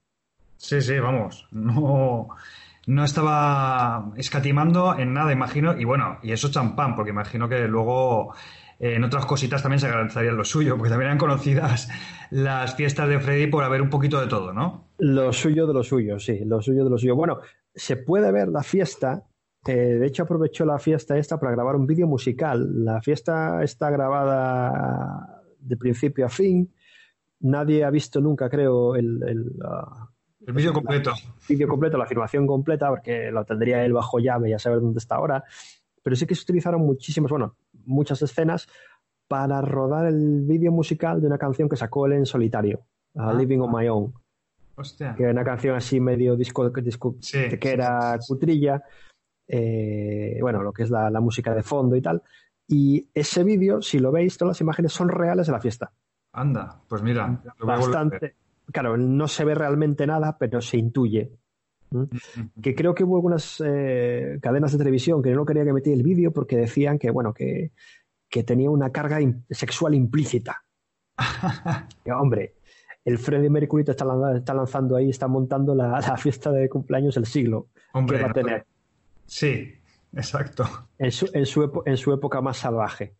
Sí, sí, vamos. No, no estaba escatimando en nada, imagino. Y bueno, y eso champán, porque imagino que luego en otras cositas también se garantizaría lo suyo, porque también eran conocidas las fiestas de Freddy por haber un poquito de todo, ¿no? Lo suyo de lo suyo, sí, lo suyo de lo suyo. Bueno, se puede ver la fiesta. eh, de hecho, aprovechó la fiesta esta para grabar un vídeo musical. La fiesta está grabada de principio a fin. Nadie ha visto nunca, creo, el, el, ah, El vídeo completo. vídeo completo, la filmación completa, porque lo tendría él bajo llave y a saber dónde está ahora. Pero sí que se utilizaron muchísimas, bueno, muchas escenas para rodar el vídeo musical de una canción que sacó él en solitario, ah, Ah. Living on My Own Hostia. que era una canción así medio disco, disco Sí, que era cutrilla, eh, bueno, lo que es la, la música de fondo y tal. Y ese vídeo, si lo veis, todas las imágenes son reales de la fiesta. Anda, pues mira, lo voy a. Bastante. Claro, no se ve realmente nada, pero se intuye. ¿Mm? Que creo que hubo algunas eh, cadenas de televisión que no querían que metiera el vídeo porque decían que, bueno, que, que tenía una carga sexual implícita. (laughs) Hombre, el Freddie Mercury te está, lan- está lanzando ahí, está montando la, la fiesta de cumpleaños del siglo. Hombre, que va a tener Sí, exacto. en su, en su, epo- en su época más salvaje.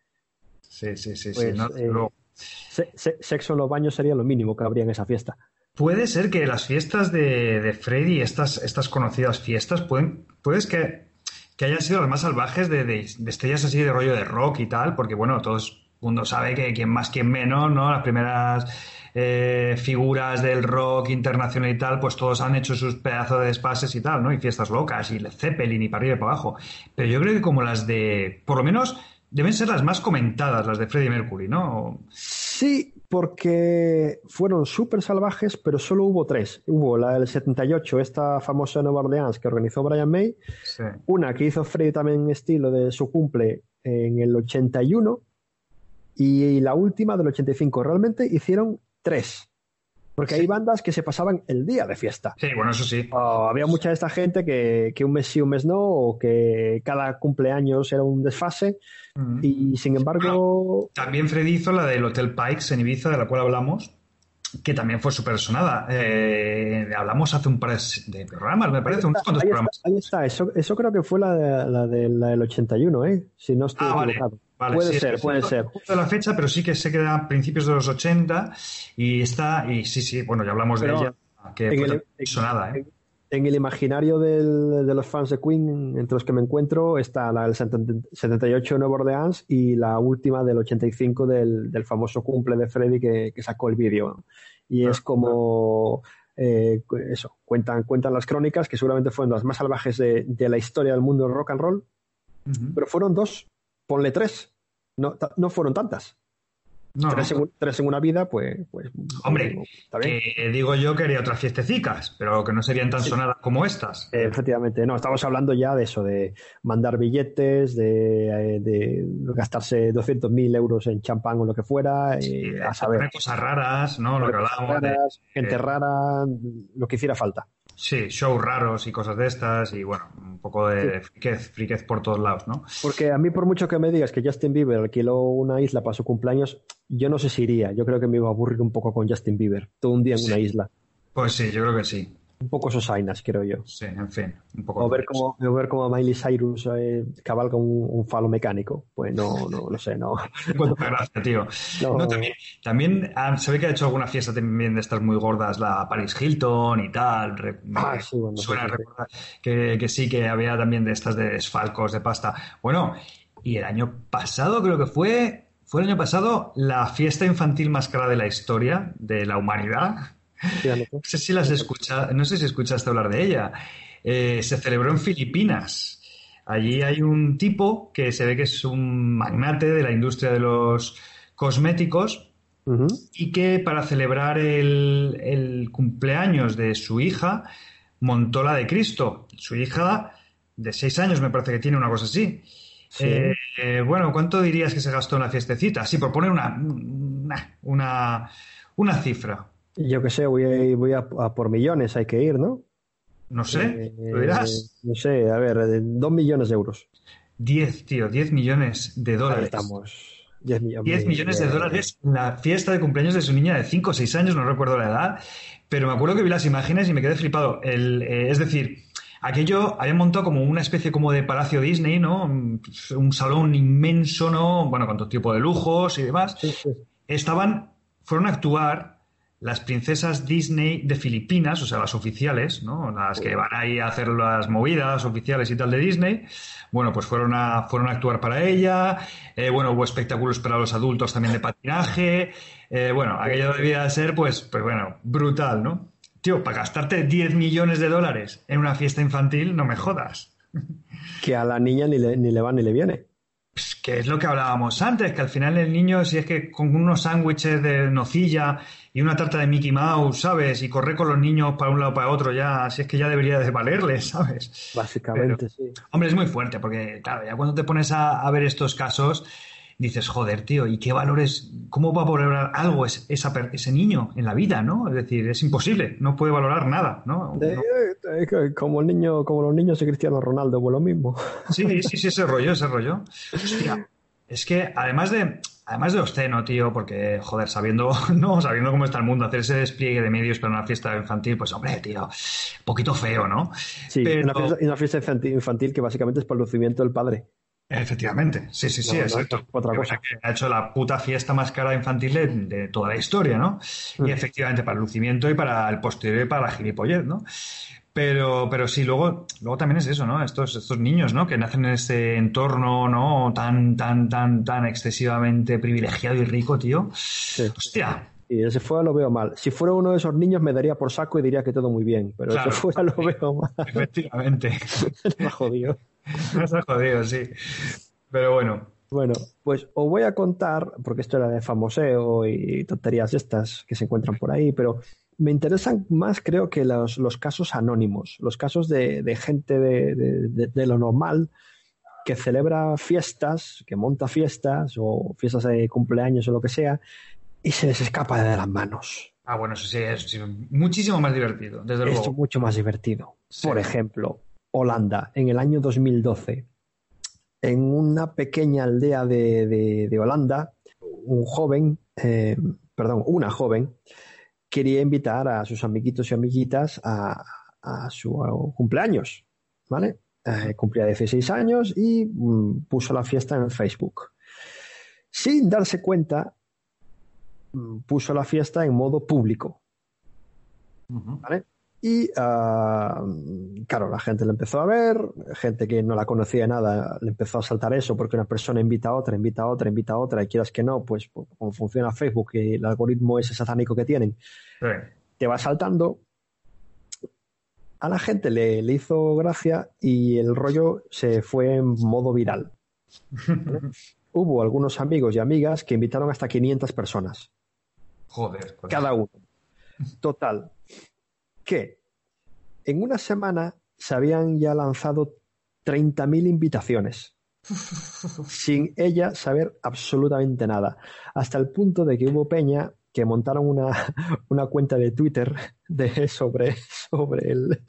Sí, sí, sí, Pues, sí. no, eh, luego- se- se- sexo en los baños sería lo mínimo que habría en esa fiesta. Puede ser que las fiestas de, de Freddy, estas, estas conocidas fiestas, pueden, puedes que, que hayan sido las más salvajes de, de- estrellas así de rollo de rock y tal, porque bueno, todo el mundo sabe que quien más, quien menos, ¿no? Las primeras eh, figuras del rock internacional y tal, pues todos han hecho sus pedazos de despases y tal, ¿no? Y fiestas locas, y Zeppelin y para arriba y para abajo. Pero yo creo que como las de, por lo menos, deben ser las más comentadas, las de Freddie Mercury, ¿no? Sí, porque fueron súper salvajes, pero solo hubo tres. Hubo la del 78, esta famosa Nueva Orleans que organizó Brian May, Sí. una que hizo Freddy también en estilo de su cumple en el 81 y la última del 85. Realmente hicieron tres. Porque hay bandas que se pasaban el día de fiesta. Sí, bueno, eso sí. Había mucha de esta gente que, que un mes sí, un mes no, o que cada cumpleaños era un desfase. Y sin embargo, También Freddy hizo la del Hotel Pikes en Ibiza, de la cual hablamos, que también fue súper sonada. Eh, hablamos hace un par de programas, me parece, unos cuantos ahí programas. está, ahí está. Eso, eso creo que fue la, de- la, de- la del 81, ¿eh? Si no estoy Ah, equivocado. vale, puede sí, ser, puede ser. justo la fecha, pero sí que sé que era a principios de los 80 y está, y sí, sí, bueno, ya hablamos Pero de ella, que en el- sonada, ¿eh? En el imaginario del- de los fans de Queen, entre los que me encuentro, está la del 70 78 de Nueva Orleans y la última del 85 del, del famoso cumple de Freddy que, que sacó el vídeo. Y es como eh, eso, cuentan, cuentan las crónicas que seguramente fueron las más salvajes de, de la historia del mundo del rock and roll, pero fueron dos, ponle tres, no, no fueron tantas. No, tres, no. en, un- tres en una vida, pues, pues Hombre, bien. que digo yo que haría otras fiestecicas, pero que no serían tan sonadas como estas. Eh, Efectivamente, no, estamos hablando ya de eso, de mandar billetes, de, eh, de gastarse 200.000 euros en champán o lo que fuera, eh, a saber. Cosas raras, ¿no? Lo que hablábamos de- gente eh, rara, lo que hiciera falta. Sí, shows raros y cosas de estas y bueno, un poco de friquez, friquez por todos lados, ¿no? Porque a mí, por mucho que me digas que Justin Bieber alquiló una isla para su cumpleaños, yo no sé si iría. Yo creo que me iba a aburrir un poco con Justin Bieber, todo un día en una isla. Pues sí, yo creo que sí. Un poco sosainas, creo yo. Sí, en fin, un poco. O ver cómo, o ver cómo Miley Cyrus eh, cabalga un, un falo mecánico. Pues no, no, no sé, no. (laughs) Cuánta gracia, tío. No. No, también, también ah, se ve que ha hecho alguna fiesta también de estas muy gordas, la Paris Hilton y tal. Re- Ah, sí, bueno, suena sí. recordar que, que sí, que había también de estas de desfalcos de pasta. Bueno, y el año pasado creo que fue, fue el año pasado, la fiesta infantil más cara de la historia de la humanidad. No sé si las escucha, no sé si escuchaste hablar de ella. Eh, se celebró en Filipinas. Allí hay un tipo que se ve que es un magnate de la industria de los cosméticos y que para celebrar el, el cumpleaños de su hija montó la de Cristo. Su hija de seis años me parece que tiene una cosa así. Sí. Eh, eh, bueno, ¿cuánto dirías que se gastó en la fiestecita? Sí, por poner una, una, una, una cifra. Yo qué sé, voy a, voy a, a por millones, hay que ir, ¿no? No sé, Eh, lo dirás. No sé, a ver, de dos millones de euros. 10, tío, 10 millones de Ahí dólares. estamos. 10 millones. 10 millones de dólares en la fiesta de cumpleaños de su niña de 5 o 6 años, no recuerdo la edad, pero me acuerdo que vi las imágenes y me quedé flipado. El, eh, es decir, aquello habían montado como una especie como de palacio Disney, ¿no? Un, un salón inmenso, ¿no? Bueno, con todo tipo de lujos y demás. Estaban, fueron a actuar las princesas Disney de Filipinas, o sea, las oficiales, ¿no? Las que van ahí a hacer las movidas oficiales y tal de Disney. Bueno, pues fueron a, fueron a actuar para ella. Eh, bueno, hubo espectáculos para los adultos también de patinaje. Eh, bueno, aquello debía ser, pues, pues bueno, brutal, ¿no? Tío, para gastarte 10 millones de dólares en una fiesta infantil, no me jodas. Que a la niña ni le, ni le va ni le viene. Pues, que es lo que hablábamos antes, que al final el niño, si es que con unos sándwiches de nocilla y una tarta de Mickey Mouse, ¿sabes? Y correr con los niños para un lado para otro, ya, si es que ya debería de valerle, (laughs) ¿sabes? Básicamente, sí. Hombre, es muy fuerte, porque, claro, ya cuando te pones a, a ver estos casos, dices, joder, tío, ¿y qué valores, cómo va a valorar algo es- esa ese niño en la vida, ¿no? Es decir, es imposible, no puede valorar nada, ¿no? Eh, eh, como, el niño, como los niños de Cristiano Ronaldo, pues lo mismo. Sí, sí, sí, ese rollo, ese rollo. Hostia, es que además de, además de obsceno, tío, porque, joder, sabiendo, (laughs) no, sabiendo cómo está el mundo, hacer ese despliegue de medios para una fiesta infantil, pues, hombre, tío, un poquito feo, ¿no? Sí, Pero- una, fiesta, una fiesta infantil, infantil que básicamente es para el lucimiento del padre. Efectivamente, sí, sí, sí, exacto. otra Que cosa. Ha hecho la puta fiesta más cara infantil de, de toda la historia, ¿no? Y efectivamente para el lucimiento y para el posterior y para la gilipollez, ¿no? Pero, pero sí, luego, luego también es eso, ¿no? Estos, estos niños, ¿no? Que nacen en ese entorno, ¿no? Tan, tan, tan, tan excesivamente privilegiado y rico, tío. Hostia. Y ese fuera lo veo mal. Si fuera uno de esos niños me daría por saco y diría que todo muy bien, pero Claro. ese fuera lo veo (laughs) mal. Efectivamente. (laughs) Me jodido. (laughs) Ha jodido, sí. Pero bueno. Bueno, pues os voy a contar, porque esto era de famoseo y tonterías estas que se encuentran por ahí, pero me interesan más, creo, que los, los casos anónimos, los casos de, de gente de, de- de lo normal que celebra fiestas, que monta fiestas o fiestas de cumpleaños o lo que sea, y se les escapa de las manos. Ah, bueno, eso sí, es sí, muchísimo más divertido, desde Esto luego. es mucho más divertido. Sí. Por ejemplo, Holanda, en el año 2012, en una pequeña aldea de, de- de Holanda, un joven, eh, perdón, una joven, quería invitar a sus amiguitos y amiguitas a, a su cumpleaños, ¿vale? Eh, cumplía 16 años y mm, puso la fiesta en Facebook. Sin darse cuenta, mm, puso la fiesta en modo público. ¿vale? Y ah, claro, la gente le empezó a ver, gente que no la conocía de nada le empezó a saltar eso porque una persona invita a otra, invita a otra, invita a otra, y quieras que no, pues por- como funciona Facebook y el algoritmo ese satánico que tienen, te va saltando. A la gente le, le hizo gracia y el rollo se fue en modo viral. (laughs) Hubo algunos amigos y amigas que invitaron hasta 500 personas Joder. colega. cada uno. Total, que en una semana se habían ya lanzado 30.000 invitaciones, (laughs) sin ella saber absolutamente nada, hasta el punto de que hubo Peña que montaron una, (laughs) una cuenta de Twitter de, sobre, sobre, el,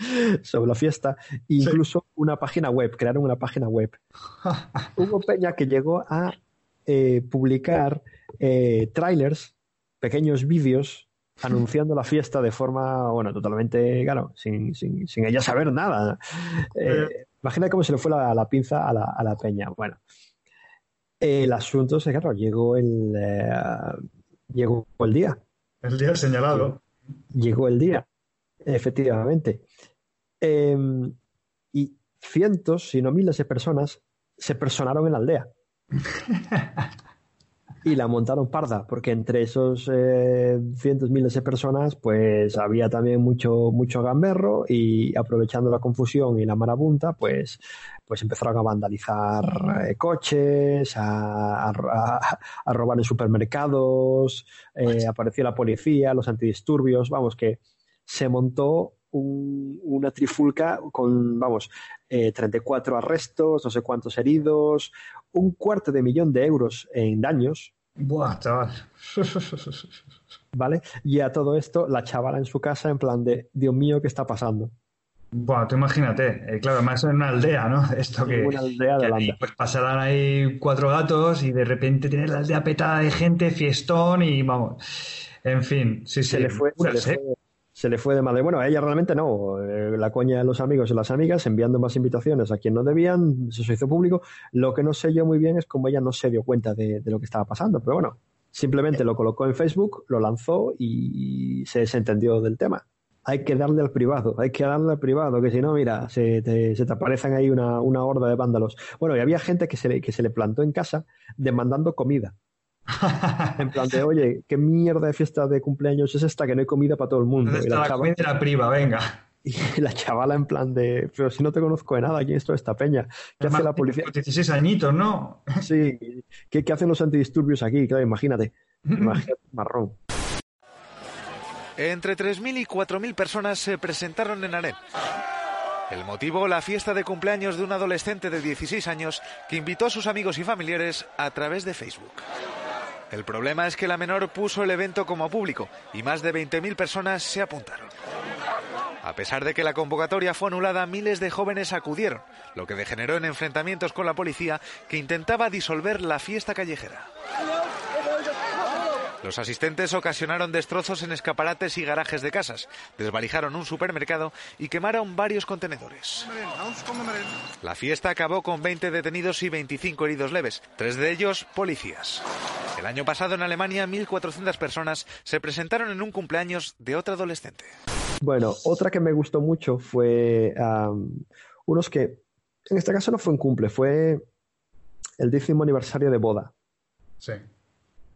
sobre la fiesta, e incluso una página web, crearon una página web. (laughs) Hubo Peña que llegó a eh, publicar eh, trailers, pequeños vídeos, anunciando la fiesta de forma, bueno, totalmente, claro, sin, sin, sin ella saber nada. Eh, imagina cómo se le fue la, la pinza a la, a la Peña. Bueno, el asunto es que, claro, llegó el, eh, llegó el día. El día señalado. Llegó el día, efectivamente. Eh, y cientos, si no miles de personas se personaron en la aldea. (laughs) y la montaron parda, porque entre esos eh, cientos, miles de personas, pues había también mucho, mucho gamberro y aprovechando la confusión y la marabunta, pues, pues empezaron a vandalizar eh, coches, a, a- a robar en supermercados, eh, apareció la policía, los antidisturbios, vamos, que se montó un- una trifulca con, vamos, eh, 34 arrestos, no sé cuántos heridos, un cuarto de millón de euros en daños, Buah, chaval. (laughs) ¿vale? Y a todo esto, la chavala en su casa en plan de, Dios mío, ¿qué está pasando? Buah, tú imagínate, eh, claro, además en una aldea, ¿no? (laughs) Esto que, Una aldea de ahí, pues pasarán ahí cuatro gatos y de repente tener la aldea petada de gente, fiestón y vamos. En fin, sí, sí. se le fue, se le fue, se le fue de madre. Bueno, a ella realmente no. Eh, La coña de los amigos y las amigas enviando más invitaciones a quien no debían, se hizo público. Lo que no sé yo muy bien es cómo ella no se dio cuenta de, lo que estaba pasando. Pero bueno, simplemente lo colocó en Facebook, lo lanzó y se desentendió del tema. Hay que darle al privado, hay que darle al privado, que si no, mira, se te, se te aparecen ahí una, una horda de vándalos. Bueno, y había gente que se le, que se le plantó en casa demandando comida. (laughs) En plan de, oye, ¿qué mierda de fiesta de cumpleaños es esta que no hay comida para todo el mundo? ¿Dónde Y la, está la chava- comida y la priva? Venga. (laughs) y la chavala en plan de, pero si no te conozco de nada, ¿quién es toda esta peña? ¿Qué hace la policía? 16 añitos, ¿no? (laughs) Sí, ¿qué, qué hacen los antidisturbios aquí? Claro, imagínate. Imagínate, marrón. Entre 3.000 y 4.000 personas se presentaron en Arem. El motivo, la fiesta de cumpleaños de un adolescente de 16 años que invitó a sus amigos y familiares a través de Facebook. El problema es que la menor puso el evento como público y más de 20.000 personas se apuntaron. A pesar de que la convocatoria fue anulada, miles de jóvenes acudieron, lo que degeneró en enfrentamientos con la policía que intentaba disolver la fiesta callejera. Los asistentes ocasionaron destrozos en escaparates y garajes de casas, desvalijaron un supermercado y quemaron varios contenedores. La fiesta acabó con 20 detenidos y 25 heridos leves, tres de ellos policías. El año pasado en Alemania 1.400 personas se presentaron en un cumpleaños de otra adolescente. Bueno, otra que me gustó mucho fue unos que, en este caso no fue un cumple, fue el décimo aniversario de boda Sí.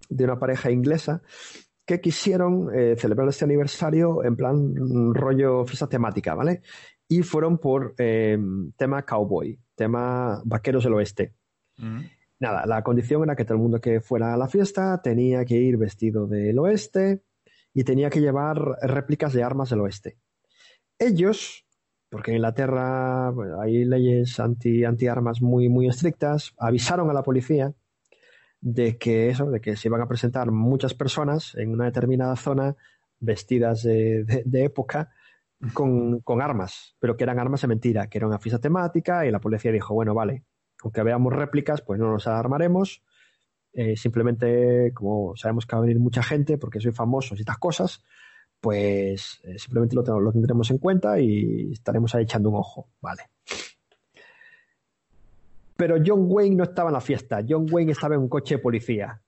De una pareja inglesa que quisieron eh, celebrar este aniversario en plan mm, rollo fiesta temática, ¿vale? Y fueron por eh, tema cowboy, tema vaqueros del oeste. nada, la condición era que todo el mundo que fuera a la fiesta tenía que ir vestido del oeste y tenía que llevar réplicas de armas del oeste. Ellos, porque en Inglaterra bueno, hay leyes anti, anti-armas muy, muy estrictas, avisaron a la policía de que eso, de que se iban a presentar muchas personas en una determinada zona vestidas de, de- de época con, con armas, pero que eran armas de mentira, que era una fiesta temática y la policía dijo, bueno, vale, aunque veamos réplicas, pues no nos alarmaremos, eh, simplemente como sabemos que va a venir mucha gente porque soy famoso y estas cosas, pues eh, simplemente lo, lo tendremos en cuenta y estaremos ahí echando un ojo, vale. Pero John Wayne no estaba en la fiesta, John Wayne estaba en un coche de policía.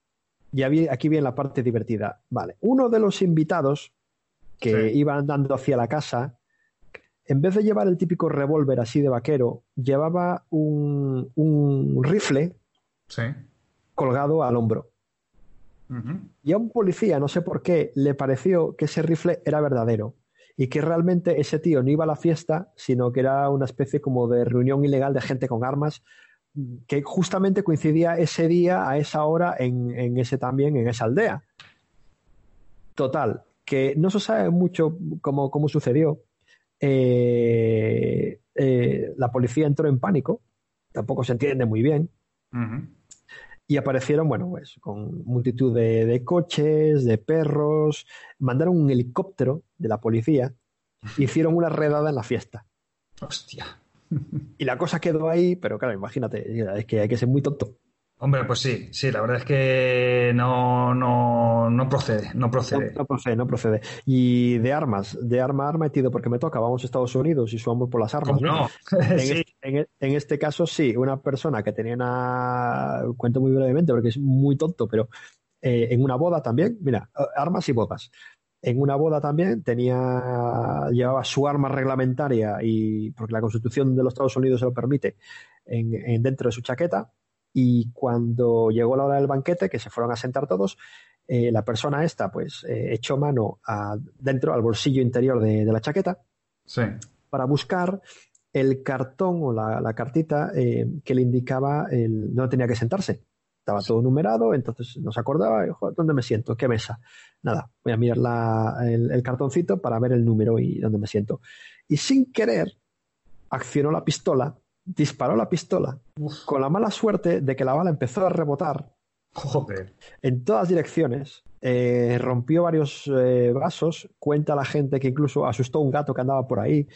Y había- aquí viene la parte divertida. Vale, uno de los invitados que iba andando hacia la casa, en vez de llevar el típico revólver así de vaquero, llevaba un, un rifle Sí. colgado al hombro. Y a un policía, no sé por qué, le pareció que ese rifle era verdadero y que realmente ese tío no iba a la fiesta, sino que era una especie como de reunión ilegal de gente con armas que justamente coincidía ese día, a esa hora, en, en ese también, en esa aldea. Total, que no se sabe mucho cómo, cómo sucedió. Eh, eh, la policía entró en pánico, tampoco se entiende muy bien, y aparecieron, bueno, pues con multitud de, de coches, de perros, mandaron un helicóptero de la policía, hicieron una redada en la fiesta. Hostia. Y la cosa quedó ahí, pero claro, imagínate, es que hay que ser muy tonto. Hombre, pues sí, sí, la verdad es que no, no, no procede, no procede. no procede, no procede. Y de armas, de arma a arma he tido porque me toca, vamos a Estados Unidos y su amor por las armas. ¿Cómo no? En, (laughs) Sí. este, en- en este caso, sí, una persona que tenía una. Cuento muy brevemente porque es muy tonto, pero eh, en una boda también, mira, armas y bodas. En una boda también tenía, llevaba su arma reglamentaria y porque la Constitución de los Estados Unidos se lo permite en, en- dentro de su chaqueta. Y cuando llegó la hora del banquete, que se fueron a sentar todos, eh, la persona esta, pues, eh, echó mano a- dentro al bolsillo interior de, de la chaqueta Sí. para buscar el cartón o la, la cartita eh, que le indicaba el, no tenía que sentarse. Estaba todo numerado, entonces no se acordaba, y, "Joder, ¿dónde me siento? ¿Qué mesa? Nada, voy a mirar la- el, el cartoncito para ver el número y dónde me siento. Y sin querer, accionó la pistola, disparó la pistola, con la mala suerte de que la bala empezó a rebotar Joder. en todas direcciones. eh, rompió varios eh, vasos. Cuenta la gente que incluso asustó a un gato que andaba por ahí.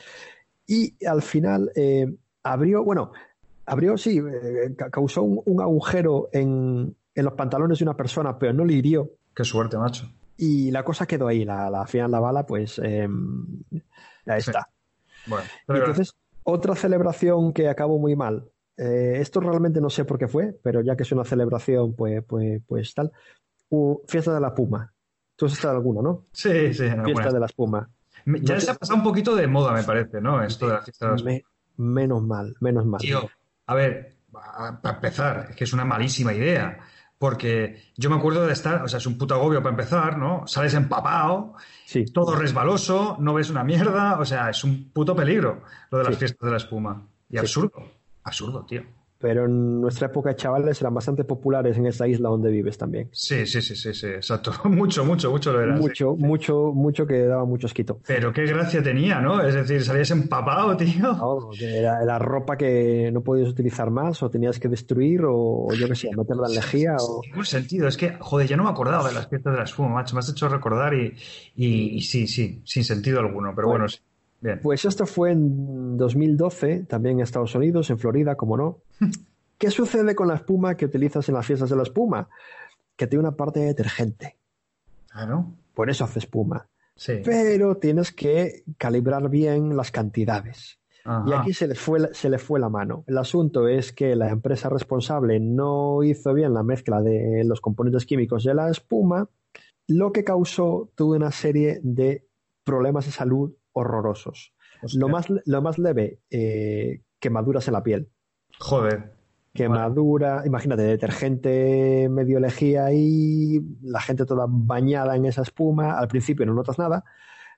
Y al final eh, abrió, bueno, abrió, sí, eh, ca- causó un, un agujero en, en los pantalones de una persona, pero no le hirió. Qué suerte, macho. Y la cosa quedó ahí. La, la, al final la bala, pues, eh, ahí Sí. está. Bueno, pero- entonces, otra celebración que acabó muy mal. Eh, esto realmente no sé por qué fue, pero ya que es una celebración, pues, pues, pues tal. Fiesta de la Puma. Tú has estado alguna, ¿no? sí, sí. Fiesta de la Espuma. Me- Ya No se ha pasado un poquito de moda, me parece, ¿no? Esto de la fiesta de las... Me- menos mal, menos mal. Tío, a ver, para empezar, es que es una malísima idea. Porque yo me acuerdo de estar, o sea, es un puto agobio para empezar, ¿no? Sales empapado, Sí. todo resbaloso, no ves una mierda, o sea, es un puto peligro lo de las Sí. fiestas de la espuma. Y absurdo, absurdo, tío. Pero en nuestra época, chavales, eran bastante populares en esa isla donde vives también. Sí, sí, sí, sí, sí, exacto. (laughs) mucho, mucho, mucho lo era. sí. mucho, mucho, mucho que daba mucho esquito. Pero qué gracia tenía, ¿no? Es decir, salías empapado, (laughs) tío. No, era la ropa que no podías utilizar más o tenías que destruir o, o yo qué sé, meterla en lejía o... Sin ningún sentido. Es que, joder, ya no me acordaba de las fiestas de la espuma, macho. Me has hecho recordar y, y, y sí, sí, sin sentido alguno. Pero bueno, sí. Bien. Pues esto fue en 2012, también en Estados Unidos, en Florida, como no. (laughs) ¿Qué sucede con la espuma que utilizas en las fiestas de la espuma? Que tiene una parte de detergente. Claro. Por eso hace espuma. Sí. Pero tienes que calibrar bien las cantidades. Ajá. Y aquí se le, fue, se le fue la mano. El asunto es que la empresa responsable no hizo bien la mezcla de los componentes químicos de la espuma, lo que causó tuvo una serie de problemas de salud horrorosos. Hostia. Lo más, lo más leve, eh, quemaduras en la piel. Joder. Quemadura, imagínate, detergente medio lejía ahí, la gente toda bañada en esa espuma. Al principio no notas nada,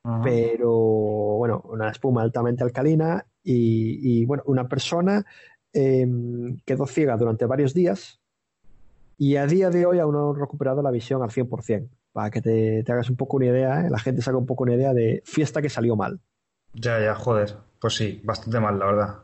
Ajá. pero bueno, una espuma altamente alcalina y, y, bueno, una persona eh, quedó ciega durante varios días Y a día de hoy aún no he recuperado la visión al 100%, para que te, te hagas un poco una idea, ¿eh? la gente se haga un poco una idea de fiesta que salió mal. Ya, ya, joder. Pues sí, bastante mal, la verdad.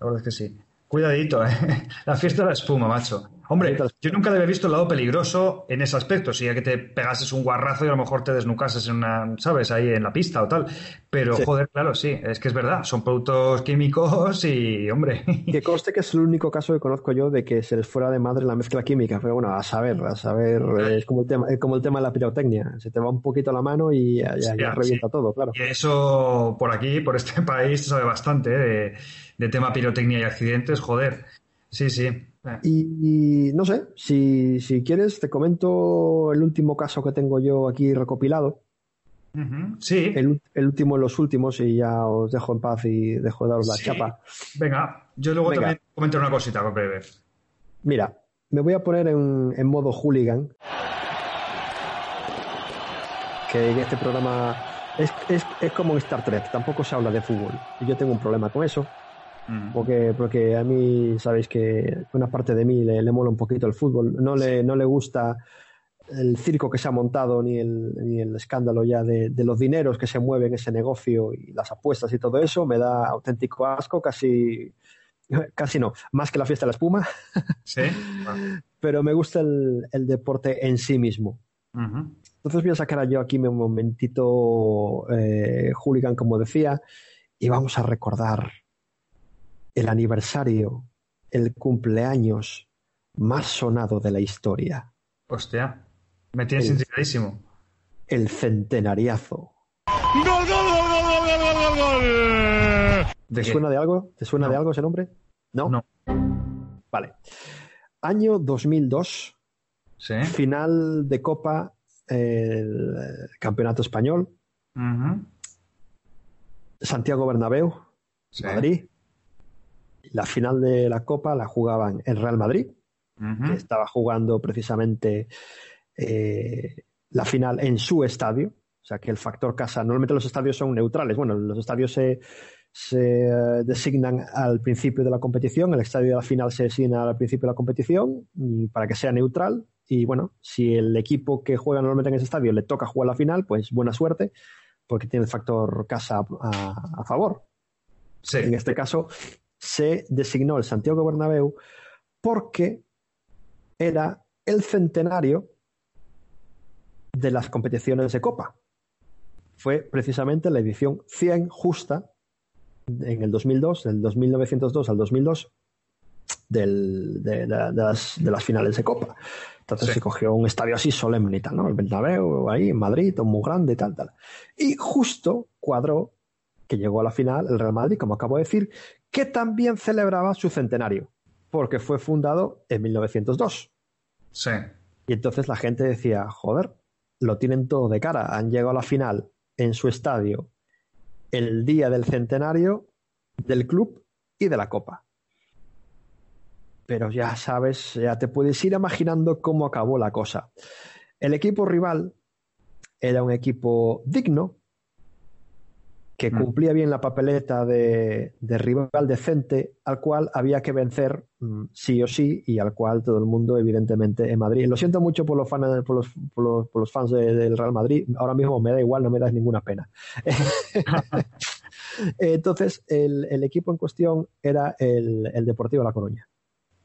La verdad es que sí. Cuidadito, ¿eh? (laughs) La fiesta de la espuma, macho. Hombre, yo nunca le había visto el lado peligroso en ese aspecto. Si ya que te pegases un guarrazo y a lo mejor te desnucases en una, ¿sabes? Ahí en la pista o tal. Pero, Sí. joder, claro, sí, es que es verdad. Son productos químicos y, hombre. (laughs) Que conste que es el único caso que conozco yo de que se les fuera de madre la mezcla química. Pero bueno, a saber, a saber, es como el tema, es como el tema de la pirotecnia. Se te va un poquito la mano y ya, ya- Ya, revienta sí. todo, claro. Y eso, por aquí, por este (laughs) país, se sabe bastante, ¿eh? de, de tema pirotecnia y accidentes, joder. Sí, sí. Y, y no sé, si, si quieres, te comento el último caso que tengo yo aquí recopilado. Sí, El, último de los últimos y ya os dejo en paz y dejo de daros la Sí. chapa. venga. Yo luego Venga. también comento una cosita breve. Mira, me voy a poner en, en modo hooligan. Que en este programa es, es, es como en Star Trek, tampoco se habla de fútbol. Y yo tengo un problema con eso, Mm. porque, porque a mí, sabéis que una parte de mí le, le mola un poquito el fútbol. No le, no le gusta el circo que se ha montado ni el, ni el escándalo ya de, de los dineros que se mueven en ese negocio y las apuestas y todo eso. Me da auténtico asco, casi, (laughs) casi no, más que la fiesta de la espuma (laughs) Sí. pero me gusta el, el deporte en sí mismo. Ujú. Entonces voy a sacar yo aquí mi momentito eh, hooligan, como decía, y vamos a recordar el aniversario, el cumpleaños más sonado de la historia, Hostia. Me tienes El- intrigadísimo. el centenariazo. ¿De ¿Te suena de algo? ¿Te suena No. de algo ese nombre? ¿No? No. Vale. Año 2002, Sí. final de Copa, el Campeonato Español, Ujú. Santiago Bernabéu, Sí. Madrid. La final de la Copa la jugaban el Real Madrid, que estaba jugando precisamente eh, la final en su estadio. O sea que el factor casa, normalmente los estadios son neutrales. Bueno, los estadios se, se eh, designan al principio de la competición, el estadio de la final se designa al principio de la competición y para que sea neutral. Y bueno, si el equipo que juega normalmente en ese estadio le toca jugar la final, pues buena suerte, porque tiene el factor casa a, a favor. Sí. En este caso, se designó el Santiago Bernabéu porque era el centenario de las competiciones de Copa. Fue precisamente la edición 100 justa en el 2002, del 1902 al 2002, del- de, de- de las, de las finales de Copa. Entonces Sí. se cogió un estadio así solemne y tal, ¿no? El Bernabéu, ahí en Madrid, muy grande y tal, tal. Y justo cuadró que llegó a la final el Real Madrid, como acabo de decir, que también celebraba su centenario, porque fue fundado en 1902. Sí. Y entonces la gente decía, joder, lo tienen todo de cara, han llegado a la final en su estadio el día del centenario del club y de la copa. Pero ya sabes, ya te puedes ir imaginando cómo acabó la cosa. El equipo rival era un equipo digno, que Mm. cumplía bien la papeleta de, de rival decente, al cual había que vencer mm, sí o sí, y al cual todo el mundo, evidentemente, en Madrid. Lo siento mucho por los, fan- por los, por los- por los fans de- del Real Madrid, ahora mismo me da igual, no me das ninguna pena. (laughs) Entonces, el, el equipo en cuestión era el, el Deportivo La Coruña.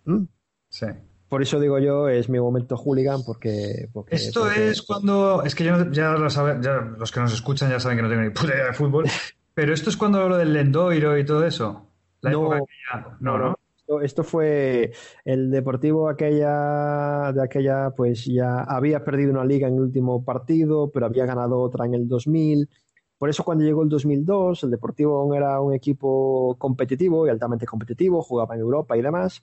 ¿Mm? Sí. Por eso digo yo, es mi momento hooligan, porque... porque- Esto porque- es cuando. Es que yo ya, lo sabe- ya los que nos escuchan ya saben que no tengo ni puta idea de fútbol. (laughs) Pero esto es cuando lo del Lendoiro y todo eso. La No, época aquella- no, no. Esto, esto fue el Deportivo aquella de aquella, pues ya había perdido una liga en el último partido, pero había ganado otra en el 2000. Por eso cuando llegó el 2002, el Deportivo aún era un equipo competitivo y altamente competitivo, jugaba en Europa y demás,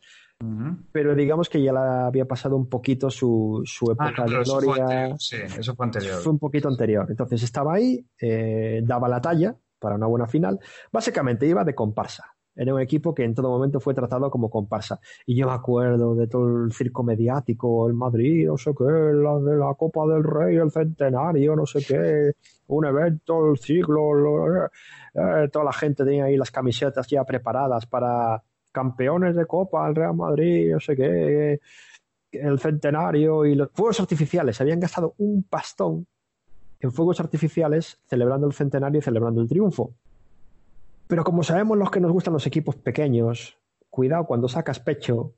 Pero digamos que ya la había pasado un poquito su, su Ah, época no, de eso fue gloria. anterior. Sí, eso fue anterior. Fue un poquito anterior. Entonces estaba ahí, eh, daba la talla para una buena final. Básicamente iba de comparsa. Era un equipo que en todo momento fue tratado como comparsa. Y yo me acuerdo de todo el circo mediático, el Madrid, no sé qué, la de la Copa del Rey, el centenario, no sé qué, un evento, el siglo, lo- eh, toda la gente tenía ahí las camisetas ya preparadas para campeones de Copa, el Real Madrid, no sé qué. el centenario y los fuegos artificiales. Se habían gastado un pastón en fuegos artificiales celebrando el centenario y celebrando el triunfo. Pero como sabemos los que nos gustan los equipos pequeños, cuidado cuando sacas pecho,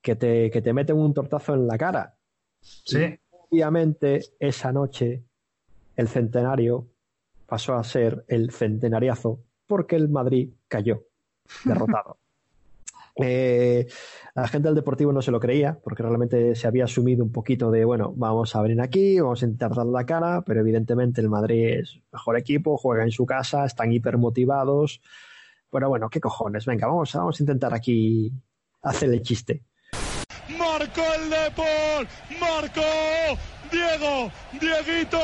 que te, que te meten un tortazo en la cara. Sí. Y, obviamente, esa noche, el centenario pasó a ser el centenariazo porque el Madrid cayó derrotado. (laughs) Eh, la gente del Deportivo no se lo creía, porque realmente se había asumido un poquito de, bueno, vamos a venir aquí, vamos a intentar dar la cara, pero evidentemente el Madrid es mejor equipo, juega en su casa, están hipermotivados. Pero bueno, ¿qué cojones? Venga, vamos, vamos a intentar aquí hacer el chiste. Marcó el Depor, marcó Diego, Dieguito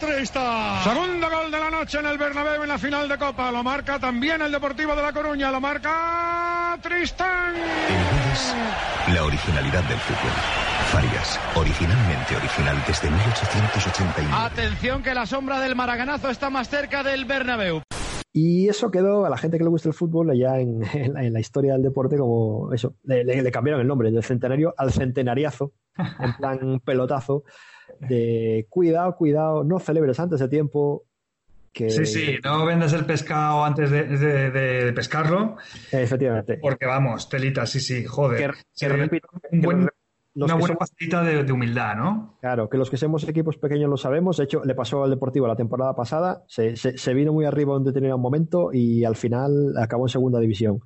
Trista. Segundo gol noche en el Bernabéu en la final de Copa. Lo marca también el Deportivo de La Coruña. Lo marca Tristán. El la originalidad del fútbol. Farias, originalmente original desde 1881. Atención que la sombra del maraganazo está más cerca del Bernabéu. Y eso quedó a la gente que le gusta el fútbol ya en, en, la, en la, historia del deporte como eso. Le, le, le, cambiaron el nombre del centenario al centenariazo, en plan pelotazo, de cuidado, cuidado, no celebres antes de tiempo. Que... Sí, sí, no vendas el pescado antes de, de, de pescarlo. Efectivamente. Porque vamos, telita, sí, sí, joder. Que, que repito, un buen, una buena somos, pastita de, de, humildad, ¿no? Claro, que los que somos equipos pequeños lo sabemos. De hecho, le pasó al Deportivo la temporada pasada. Se, se, se vino muy arriba un determinado momento y al final acabó en segunda división.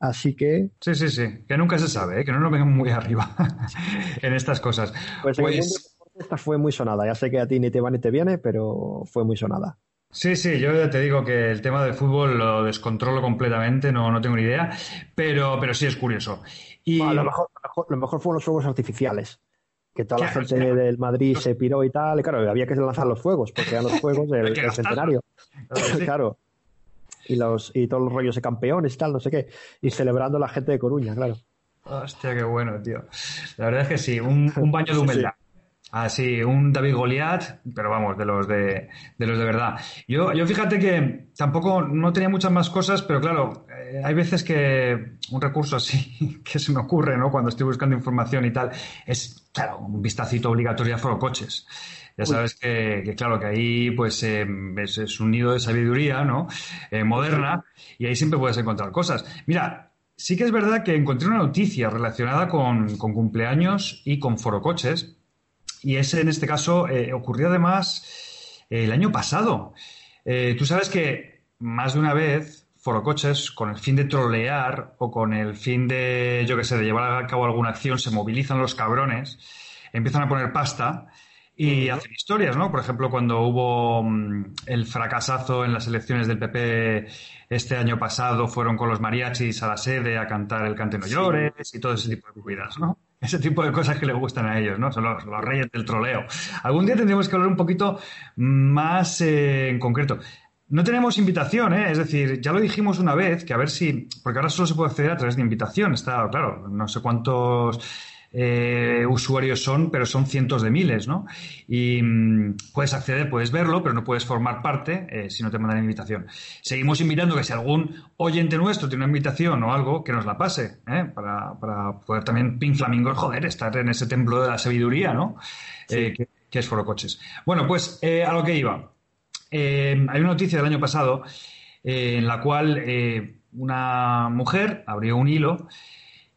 Así que. Sí, sí, sí. Que nunca se sabe, ¿eh? que no nos vengan muy arriba (laughs) en estas cosas. Pues, pues... esta fue muy sonada. Ya sé que a ti ni te va ni te viene, pero fue muy sonada. Sí, sí, yo ya te digo que el tema del fútbol lo descontrolo completamente, no, no tengo ni idea, pero, pero sí es curioso. Y... Bueno, lo, mejor, lo, mejor, lo, mejor, fueron los fuegos artificiales. Que toda claro, la gente claro. del Madrid se piró y tal. Y claro, había que lanzar los fuegos, porque eran los fuegos (laughs) del, centenario. claro. Y, los, y todos los rollos de campeones y tal, no sé qué. Y celebrando la gente de Coruña, claro. Hostia, qué bueno, tío. La verdad es que sí, un, un baño de humildad. Sí, sí. Así, ah, un David Goliat, pero vamos, de los de, de los de verdad. Yo, yo fíjate que tampoco no tenía muchas más cosas, pero claro, eh, hay veces que un recurso así (laughs) que se me ocurre, ¿no? Cuando estoy buscando información y tal, es, claro, un vistacito obligatorio a Foro Coches. Ya sabes que, que, claro, que ahí pues eh, es, es, un nido de sabiduría, ¿no? Eh, moderna, y ahí siempre puedes encontrar cosas. Mira, sí que es verdad que encontré una noticia relacionada con, con cumpleaños y con Foro Coches y ese, en este caso, eh, ocurrió además eh, el año pasado. Eh, tú sabes que más de una vez Forocoches, con el fin de trolear o con el fin de, yo qué sé, de llevar a cabo alguna acción, se movilizan los cabrones, empiezan a poner pasta y hacen historias, ¿no? Por ejemplo, cuando hubo mm, el fracasazo en las elecciones del PP este año pasado, fueron con los mariachis a la sede a cantar el Cante no llores sí. y todo ese tipo de cuidas, ¿no? Ese tipo de cosas que les gustan a ellos, ¿no? Son los, reyes del troleo. Algún día tendremos que hablar un poquito más eh, en concreto. No tenemos invitación, ¿eh? es decir, ya lo dijimos una vez, que a ver si, porque ahora solo se puede acceder a través de invitación, está claro, no sé cuántos eh, usuarios son, pero son cientos de miles, ¿no? Y mmm, puedes acceder, puedes verlo, pero no puedes formar parte eh, si no te mandan invitación. Seguimos invitando que si algún oyente nuestro tiene una invitación o algo, que nos la pase, ¿eh? para, para, poder también Pink Flamingo, joder, estar en ese templo de la sabiduría, ¿no? Sí. Eh, que, que, es Foro Coches. Bueno, pues a lo que iba. hay una noticia del año pasado en la cual una mujer abrió un hilo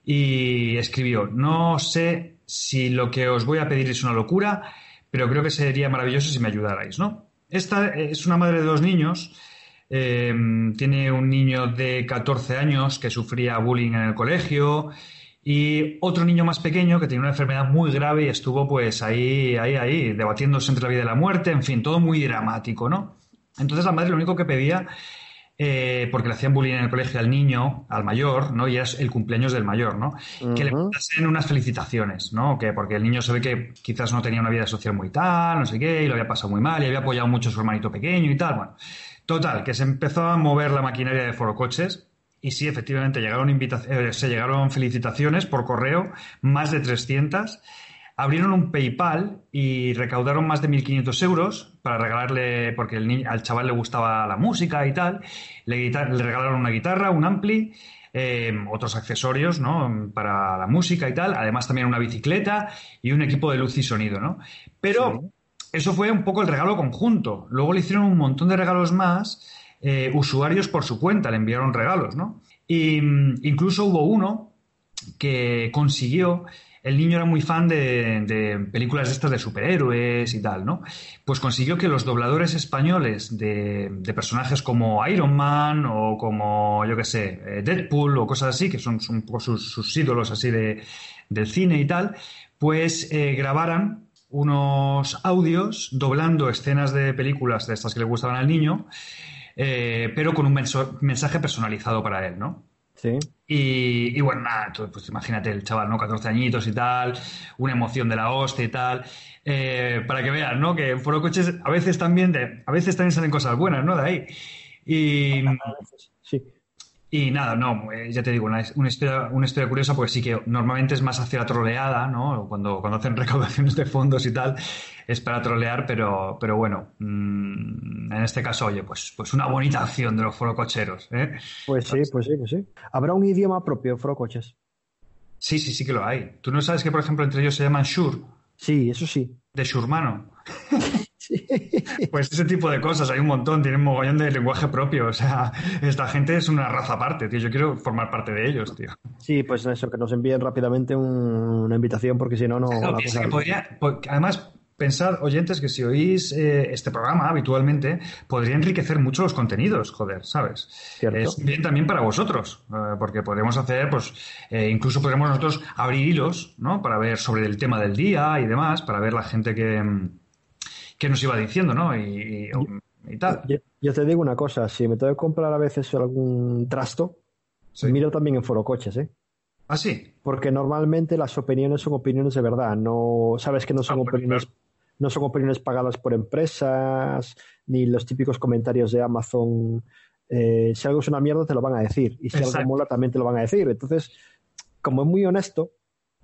y escribió, no sé si lo que os voy a pedir es una locura, pero creo que sería maravilloso si me ayudarais, ¿no? Esta es una madre de dos niños, eh, tiene un niño de 14 años que sufría bullying en el colegio y otro niño más pequeño que tenía una enfermedad muy grave y estuvo pues ahí, ahí, ahí, debatiéndose entre la vida y la muerte, en fin, todo muy dramático, ¿no? Entonces la madre lo único que pedía eh, porque le hacían bullying en el colegio al niño, al mayor, ¿no? Y era el cumpleaños del mayor, ¿no? Uh -huh. Que le mandasen unas felicitaciones, ¿no? Que porque el niño se ve que quizás no tenía una vida social muy tal, no sé qué, y lo había pasado muy mal, y había apoyado mucho a su hermanito pequeño y tal, bueno. Total, que se empezó a mover la maquinaria de forocoches y sí, efectivamente, llegaron eh, se llegaron felicitaciones por correo, más de 300 abrieron un PayPal y recaudaron más de 1.500 euros para regalarle, porque el niño, al chaval le gustaba la música y tal, le, le regalaron una guitarra, un ampli, eh, otros accesorios, ¿no? Para la música y tal, además también una bicicleta y un equipo de luz y sonido, ¿no? Pero eso fue un poco el regalo conjunto. Luego le hicieron un montón de regalos más, eh, usuarios por su cuenta le enviaron regalos, ¿no? Y mm, incluso hubo uno que consiguió el niño era muy fan de, películas estas de superhéroes y tal, ¿no? Pues consiguió que los dobladores españoles de, personajes como Iron Man o como, yo qué sé, eh, Deadpool o cosas así, que son, un poco sus, ídolos así de, del cine y tal, pues eh, grabaran unos audios doblando escenas de películas de estas que le gustaban al niño, eh, pero con un mensaje personalizado para él, ¿no? Sí. Y, bueno, nada, pues imagínate el chaval, ¿no? 14 añitos y tal, una emoción de la hostia y tal. Eh, para que vean, ¿no? Que en Foro Coches a veces también, de, a veces también salen cosas buenas, ¿no? De ahí. Y. Y nada, no, eh, ya te digo, una, una, historia, una historia curiosa porque sí que normalmente es más hacia la troleada, ¿no? Cuando, cuando hacen (laughs) recaudaciones de fondos y tal, es para trolear, pero, pero bueno, mm, en este caso, oye, pues, pues una bonita acción de los forococheros, ¿eh? Pues sí, pues sí, pues sí. ¿Habrá un idioma propio, forocoches? Sí, sí, sí que lo hay. ¿Tú no sabes que, por ejemplo, entre ellos se llaman Shur? Sí, eso sí. De Shurmano. (laughs) Pues ese tipo de cosas, hay un montón, tienen un mogollón de lenguaje propio. O sea, esta gente es una raza aparte, tío. Yo quiero formar parte de ellos, tío. Sí, pues eso, que nos envíen rápidamente una invitación, porque si no, no. además, pensad, oyentes, que si oís eh, este programa habitualmente, podría enriquecer mucho los contenidos, joder, ¿sabes? Es bien también para vosotros, eh, porque podemos hacer, pues, eh, incluso podremos nosotros abrir hilos, ¿no? Para ver sobre el tema del día y demás, para ver la gente que que nos iba diciendo, ¿no? Y, tal. Yo, te digo una cosa, si me tengo que comprar a veces algún trasto, miro también en Foro Coches, ¿eh? Ah, sí. Porque normalmente las opiniones son opiniones de verdad, no sabes que no son ah, opiniones no son opiniones pagadas por empresas ni los típicos comentarios de Amazon. Eh, si algo es una mierda te lo van a decir y si algo mola también te lo van a decir. Entonces, como es muy honesto,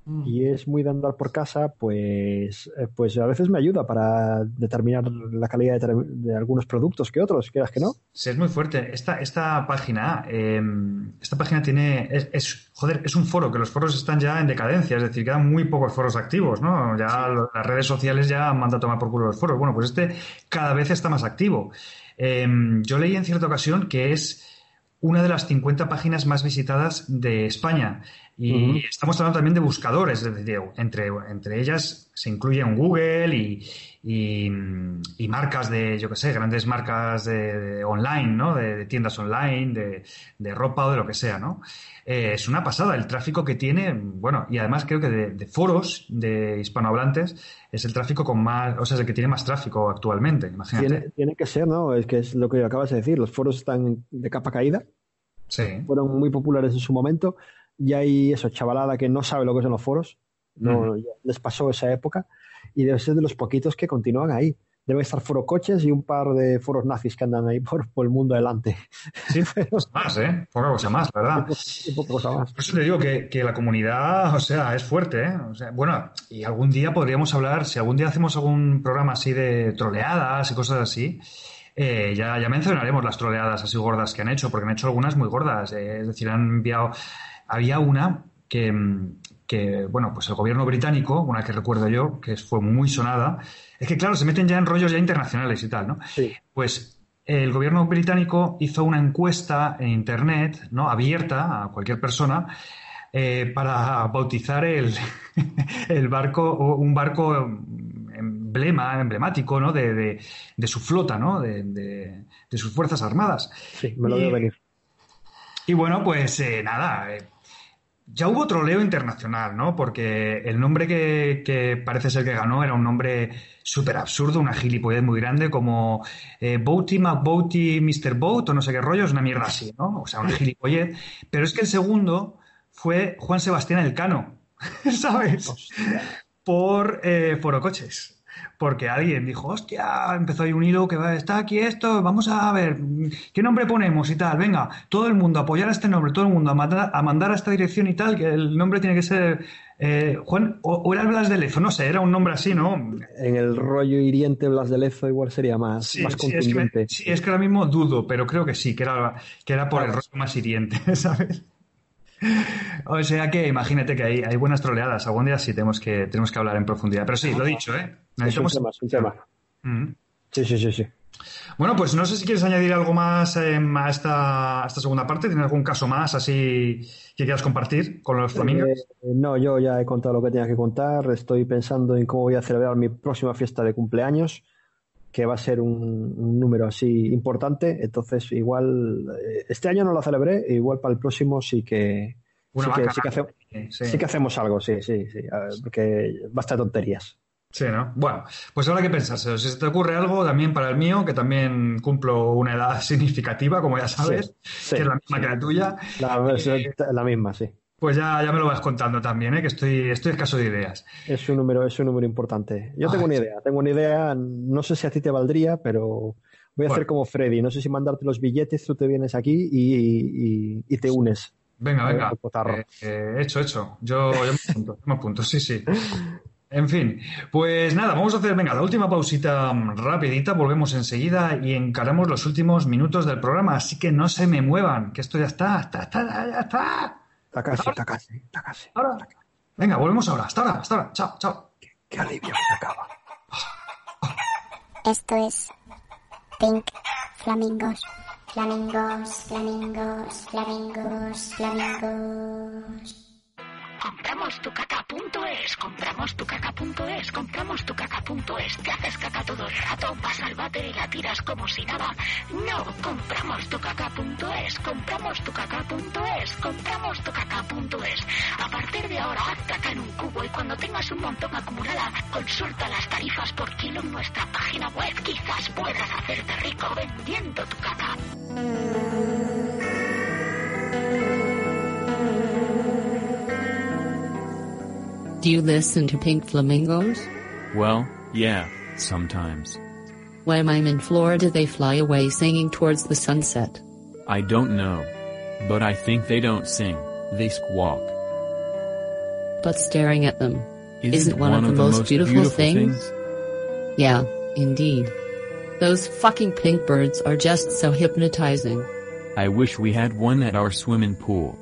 Mm. y es muy de andar por casa, pues, eh, pues a veces me ayuda para determinar la calidad de, algunos productos que otros, quieras que no. Sí, es muy fuerte. Esta, esta página, em, esta página tiene, es, joder, es un foro, que los foros están ya en decadencia, es decir, quedan muy pocos foros activos, ¿no? Ya las redes sociales ya han mandado a tomar por culo los foros. Bueno, pues este cada vez está más activo. Em, yo leí en cierta ocasión que es una de las 50 páginas más visitadas de España. Y estamos hablando también de buscadores, es decir, entre, entre ellas se incluyen Google y, y, marcas de, yo qué sé, grandes marcas de, online, ¿no? De, tiendas online, de, ropa o de lo que sea, ¿no? Eh, es una pasada el tráfico que tiene, bueno, y además creo que de, foros de hispanohablantes es el tráfico con más, o sea, es el que tiene más tráfico actualmente, imagínate. Tiene, tiene que ser, ¿no? Es que es lo que acabas de decir, los foros están de capa caída. Sí. Fueron muy populares en su momento y hay eso, chavalada que no sabe lo que son los foros, no, les pasó esa época y debe ser de los poquitos que continúan ahí. Debe estar foro coches y un par de foros nazis que andan ahí por, el mundo adelante. Sí, (laughs) más, ¿eh? Poca cosa más, ¿verdad? Poca cosa más. Por eso te digo que, la comunidad, o sea, es fuerte, ¿eh? O sea, bueno, y algún día podríamos hablar, si algún día hacemos algún programa así de troleadas y cosas así, eh, ya, ya mencionaremos las troleadas así gordas que han hecho, porque han hecho algunas muy gordas. Eh, es decir, han enviado había una que, que, bueno, pues el gobierno británico, una que recuerdo yo, que fue muy sonada, es que claro, se meten ya en rollos ya internacionales y tal, ¿no? Sí. Pues el gobierno británico hizo una encuesta en internet, ¿no? Abierta a cualquier persona, eh, para bautizar el, (laughs) el barco, un barco emblema, emblemático, ¿no? De, de, su flota, ¿no? De, de, sus fuerzas armadas. Sí, me lo debo venir. Y bueno, pues eh, nada, eh, ya hubo troleo internacional, ¿no? Porque el nombre que, parece ser que ganó era un nombre súper absurdo, una gilipollez muy grande, como eh, Boaty McBoaty Mr. Boat o no sé qué rollo, es una mierda así, ¿no? O sea, una gilipollez. Pero es que el segundo fue Juan Sebastián Elcano, (laughs) ¿sabes? Por eh, Forocoches porque alguien dijo, hostia, empezó ahí un hilo que va, está aquí esto, vamos a ver, ¿qué nombre ponemos y tal? Venga, todo el mundo a apoyar a este nombre, todo el mundo a mandar a, mandar a esta dirección y tal, que el nombre tiene que ser eh, Juan, o, era Blas de Lezo, no sé, era un nombre así, ¿no? En el rollo hiriente Blas de Lezo igual sería más, más contundente. Sí es, que, ahora mismo dudo, pero creo que sí, que era, que era por el rollo más hiriente, (laughs) ¿sabes? O sea que imagínate que hay, hay buenas troleadas. Algún día sí tenemos que, tenemos que hablar en profundidad. Pero sí, lo dicho, ¿eh? Es un tema, es un tema. Mm. Sí, sí, sí, sí. Bueno, pues no sé si quieres añadir algo más em, a, esta, a esta segunda parte. ¿Tienes algún caso más así que quieras compartir con los flamingos? Eh, no, yo ya he contado lo que tenía que contar. Estoy pensando en cómo voy a celebrar mi próxima fiesta de cumpleaños, que va a ser un, un número así importante. Entonces, igual, eh, este año no lo celebré, igual para el próximo sí que, sí que, sí que hace- Sí. sí que hacemos algo, sí, sí, sí. ver, porque basta de tonterías. Sí, ¿no? Bueno, pues habrá que pensárselo. Si se te ocurre algo, también para el mío, que también cumplo una edad (laughs) significativa, como ya sabes, que es la misma que la tuya, La, es la misma, sí. Pues ya, ya me lo vas contando también, ¿eh? que estoy, estoy escaso de ideas. Es un número, es un número importante. Yo tengo una idea, tengo una idea, no sé si a ti te valdría, pero voy a hacer como Freddy. No sé si mandarte los billetes, tú te vienes aquí y, y- y te unes. Venga, venga. Eh, eh, hecho, hecho. Yo, yo me apunto, me apunto, sí, sí. En fin, pues nada, vamos a hacer, venga, la última pausita mm, rapidita, volvemos enseguida y encaramos los últimos minutos del programa, así que no se me muevan, que esto ya está, está, está, ya está. Está casi, está casi, está casi. Ahora. Venga, volvemos ahora, hasta ahora, hasta ahora, chao, chao. Qué alivio, se acaba. Esto es Pink Flamingos. Flamingos, flamingos, flamingos, flamingos. Compramostucaca.es, compramostucaca.es, compramostucaca.es. Te haces caca todo el rato, vas al váter y la tiras como si nada. No, compramostucaca.es, compramostucaca.es, compramostucaca.es. A partir de ahora, haz caca en un cubo y cuando tengas un montón acumulada, consulta las tarifas por kilo en nuestra página web. Quizás puedas hacerte rico vendiendo tu caca. Do you listen to Pink Flamingos? Well, yeah, sometimes. When I'm in Florida, they fly away singing towards the sunset. I don't know. But I think they don't sing, they squawk. But staring at them Isn't isn't one, of, the, most, beautiful, beautiful things? Yeah, indeed. Those fucking pink birds are just so hypnotizing. I wish we had one at our swimming pool.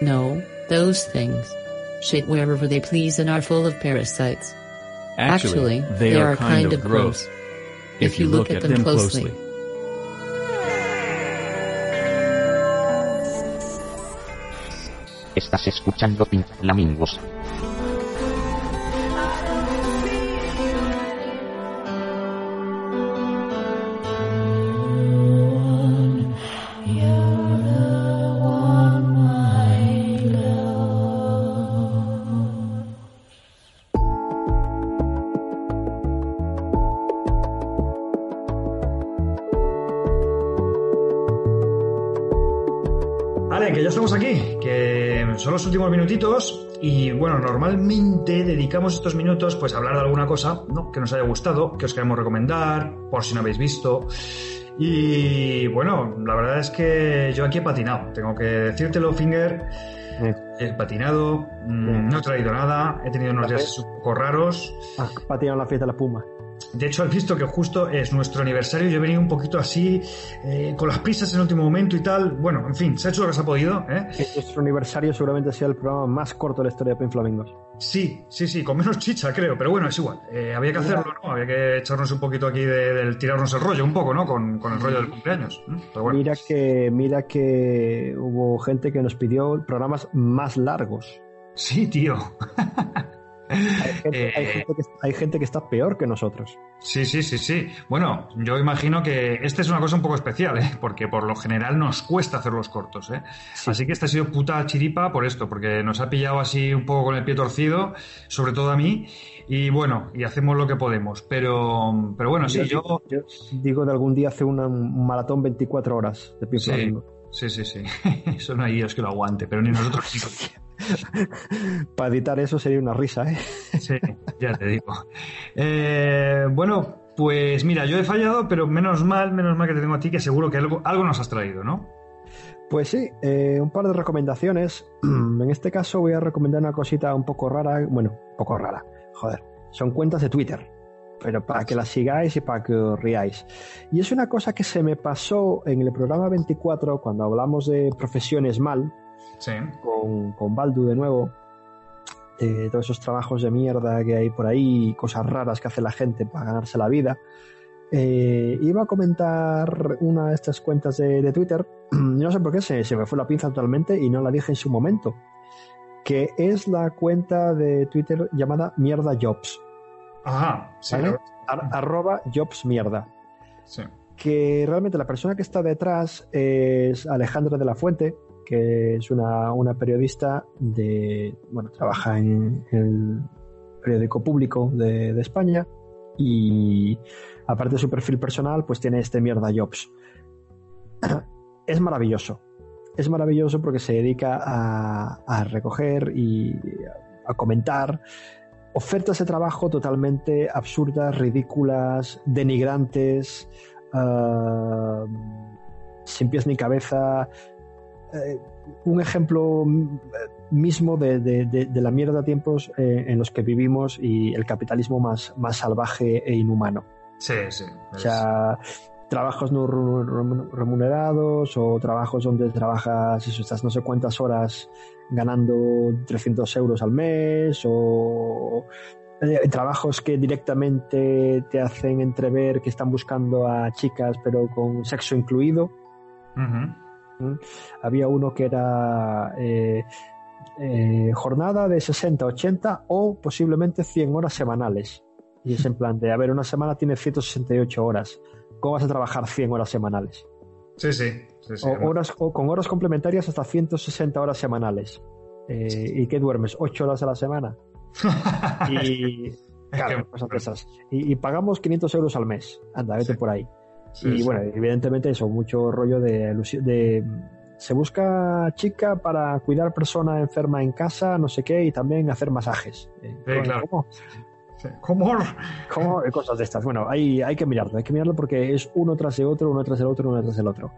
No, those things shit wherever they please and are full of parasites. Actually, they, are, kind, of gross. if you look at them closely. Estás escuchando Pink Flamingos. Estamos aquí, que son los últimos minutitos y bueno, normalmente dedicamos estos minutos pues a hablar de alguna cosa ¿no? que nos haya gustado, que os queremos recomendar, por si no habéis visto. Y bueno, la verdad es que yo aquí he patinado, tengo que decírtelo, Finger. He patinado, mm, no he traído nada, he tenido unos días un poco raros. Ah, patinado en la fiesta de la Puma. De hecho, has visto que justo es nuestro aniversario. Yo he venido un poquito así, eh, con las prisas en el último momento y tal. Bueno, en fin, se ha hecho lo que se ha podido. ¿eh? Nuestro aniversario seguramente sea el programa más corto de la historia de Pink Flamingos. Sí, sí, sí, con menos chicha, creo. Pero bueno, es igual. Eh, había que hacerlo, ¿no? Había que echarnos un poquito aquí de- del tirarnos el rollo, un poco, ¿no? Con, con el rollo del cumpleaños. ¿no? Pero bueno. Mira que, mira que hubo gente que nos pidió programas más largos. Sí, tío. (laughs) Hay gente, hay Eh, gente que, hay gente que está peor que nosotros. Sí, sí, sí, sí. Bueno, yo imagino que esta es una cosa un poco especial, ¿eh? Porque por lo general nos cuesta hacer los cortos, ¿eh? Así que esta ha sido puta chiripa por esto, porque nos ha pillado así un poco con el pie torcido, sobre todo a mí, y bueno, y hacemos lo que podemos. Pero, pero bueno, sí, yo... digo de algún día hacer un maratón 24 horas de Pink Sí, sí, sí, sí. (laughs) Eso no hay Dios que lo aguante, pero ni nosotros (laughs) (laughs) Para editar eso sería una risa, ¿eh? (laughs) Sí, ya te digo. Eh, bueno, pues mira, yo he fallado, pero menos mal, menos mal que te tengo a ti, que seguro que algo, algo nos has traído, ¿no? Pues sí, eh, un par de recomendaciones. (clears throat) En este caso voy a recomendar una cosita un poco rara, bueno, un poco rara, joder, son cuentas de Twitter, pero para que las sigáis y para que os riáis. Y es una cosa que se me pasó en el programa 24 cuando hablamos de profesiones mal, Sí. con, con Baldu de nuevo, de todos esos trabajos de mierda que hay por ahí, cosas raras que hace la gente para ganarse la vida. Eh, iba a comentar una de estas cuentas de, de Twitter, (clears throat) no sé por qué se, se me fue la pinza totalmente y no la dije en su momento, que es la cuenta de Twitter llamada Mierda Jobs. Ajá, sí. ¿vale? lo- Ar- arroba Jobs Mierda. sí. que realmente la persona que está detrás es Alejandra de la Fuente, que es una, una periodista de, bueno, trabaja en el periódico público de, de España y aparte de su perfil personal, pues tiene este mierda jobs. (clears throat) Es maravilloso. Es maravilloso porque se dedica a, a recoger y a comentar ofertas de trabajo totalmente absurdas, ridículas, denigrantes, ah, sin pies ni cabeza. Eh, un ejemplo mm, mismo de, de- de- de la mierda de tiempos eh, en los que vivimos y el capitalismo más, más salvaje e inhumano. Sí, sí. O sea, trabajos no remunerados o trabajos donde trabajas eso, estás no sé cuántas horas ganando 300 euros al mes o eh, trabajos que directamente te hacen entrever que están buscando a chicas pero con sexo incluido. Ujú. ¿Mm? Había uno que era eh, eh, jornada de 60, 80 o posiblemente 100 horas semanales. Y es en plan de, a ver, una semana tiene 168 horas. ¿Cómo vas a trabajar 100 horas semanales? Sí, sí. sí, sí. O, horas, o con horas complementarias hasta 160 horas semanales. Eh, ¿Y qué duermes? ¿8 horas a la semana? (laughs) y, claro, cosas de esas. Y, y pagamos 500 euros al mes. Anda, vete por ahí. Sí, y sí. bueno, evidentemente eso, mucho rollo de, de se busca chica para cuidar persona enferma en casa, no sé qué, y también hacer masajes. Eh, claro. ¿cómo? ¿Cómo? ¿Cómo? Cosas de estas. Bueno, hay, hay que mirarlo, hay que mirarlo porque es uno tras de otro, uno tras del otro, uno tras del otro.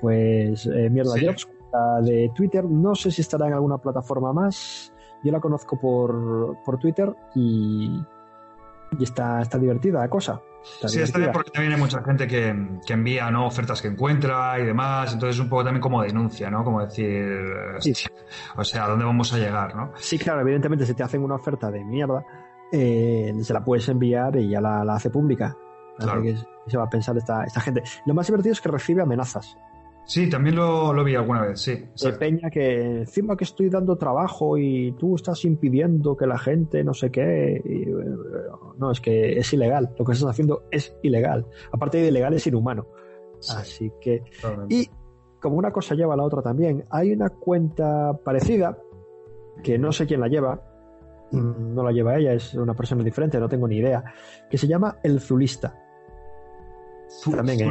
Pues eh, Mierda Sí. Jobs, la de Twitter, no sé si estará en alguna plataforma más. Yo la conozco por, por Twitter y, y está, está divertida la cosa. Está Sí, está bien porque también hay mucha gente que, que envía ¿no? ofertas que encuentra y demás, entonces un poco también como denuncia, ¿no? Como decir, hostia, o sea, ¿a dónde vamos a llegar, no? Sí, claro, evidentemente si te hacen una oferta de mierda, eh, se la puedes enviar y ya la, la hace pública. Claro. que ¿qué se va a pensar esta, esta gente. Lo más divertido es que recibe amenazas. Sí, también lo, lo vi alguna vez, sí. De Peña que encima que estoy dando trabajo y tú estás impidiendo que la gente no sé qué. y, eh, no, es que es ilegal. Lo que estás haciendo es ilegal. Aparte de ilegal, es inhumano. Así que. Y como una cosa lleva a la otra también, hay una cuenta parecida que no sé quién la lleva. mm, No la lleva ella, es una persona diferente, no tengo ni idea. Que se llama El Zulista. También en-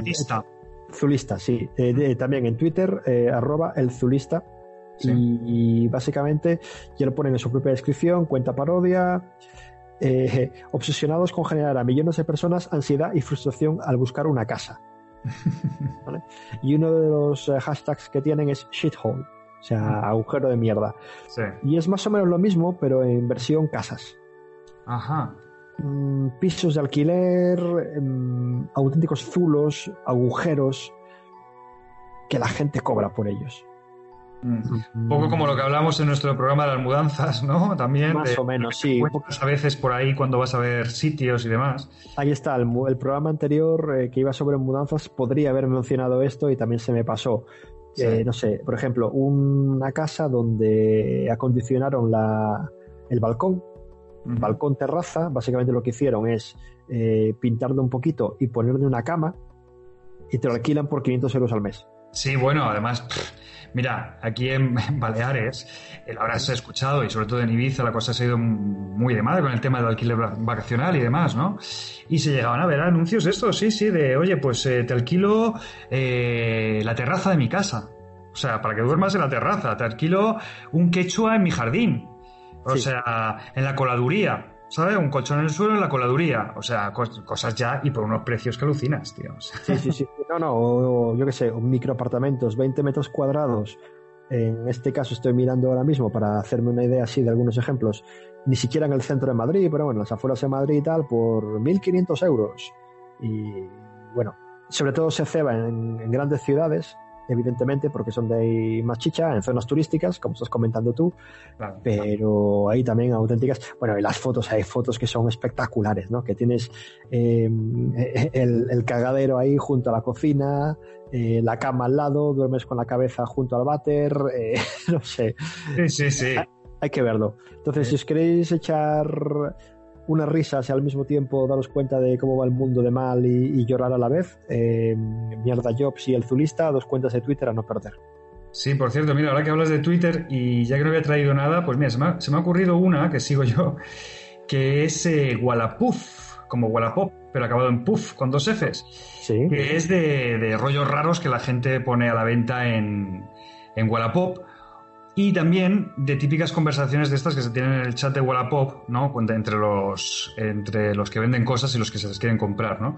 Zulista. Sí. Eh, de- también en Twitter, eh, arroba el Zulista. Y, y básicamente ya lo ponen en su propia descripción, cuenta parodia. eh, obsesionados con generar a millones de personas ansiedad y frustración al buscar una casa. (laughs) ¿Vale? Y uno de los eh, hashtags que tienen es shithole, o sea, agujero de mierda. Sí. Y es más o menos lo mismo, pero en versión casas. Ajá. Mm, pisos de alquiler, em, auténticos zulos, agujeros, que la gente cobra por ellos. Un poco como lo que hablamos en nuestro programa de las mudanzas, ¿no? También. Más de- o menos, sí. a veces por ahí cuando vas a ver sitios y demás. Ahí está, el, programa anterior eh, que iba sobre mudanzas podría haber mencionado esto y también se me pasó. Sí. Eh, no sé, por ejemplo, una casa donde acondicionaron la, el balcón, balcón terraza, básicamente lo que hicieron es eh, pintarlo un poquito y ponerle una cama y te lo alquilan por 500 euros al mes. Sí, bueno, además, pff, mira, aquí en, en Baleares, eh, lo habrás escuchado y sobre todo en Ibiza la cosa se ha ido muy de madre con el tema del alquiler va- vacacional y demás, ¿no? Y se llegaban a ver anuncios estos, sí, sí, de, oye, pues eh, te alquilo eh, la terraza de mi casa. O sea, para que duermas en la terraza, te alquilo un quechua en mi jardín. O Sí. sea, en la coladuría. ¿Sabes? Un colchón en el suelo en la coladuría. O sea, cos- cosas ya y por unos precios que alucinas, tío. Sí, sí, sí. No, no, o, o yo qué sé, microapartamentos, 20 metros cuadrados. En este caso estoy mirando ahora mismo para hacerme una idea así de algunos ejemplos. Ni siquiera en el centro de Madrid, pero bueno, en las afueras de Madrid y tal, por 1.500 euros. Y bueno, sobre todo se ceba en, en grandes ciudades, evidentemente, porque son de ahí más chicha, en zonas turísticas, como estás comentando tú, Claro. pero hay también auténticas. Bueno, y las fotos, hay fotos que son espectaculares, ¿no? Que tienes eh, el, el cagadero ahí junto a la cocina, eh, la cama al lado, duermes con la cabeza junto al váter, eh, (laughs) no sé. Sí, sí, sí. Hay, hay que verlo. Entonces, si os queréis echar unas risas y al mismo tiempo daros cuenta de cómo va el mundo de mal y, y llorar a la vez, eh, Mierda Jobs y El Zulista, dos cuentas de Twitter a no perder. Sí, por cierto, mira, ahora que hablas de Twitter y ya que no había traído nada, pues mira, se me ha, se me ha ocurrido una que sigo yo, que es eh, Wallapuf, como Wallapop, pero acabado en Puff, con dos Fs. Sí. Que es de, de rollos raros que la gente pone a la venta en, en Wallapop. Y también de típicas conversaciones de estas que se tienen en el chat de Wallapop, ¿no? Entre los, entre los que venden cosas y los que se las quieren comprar, ¿no?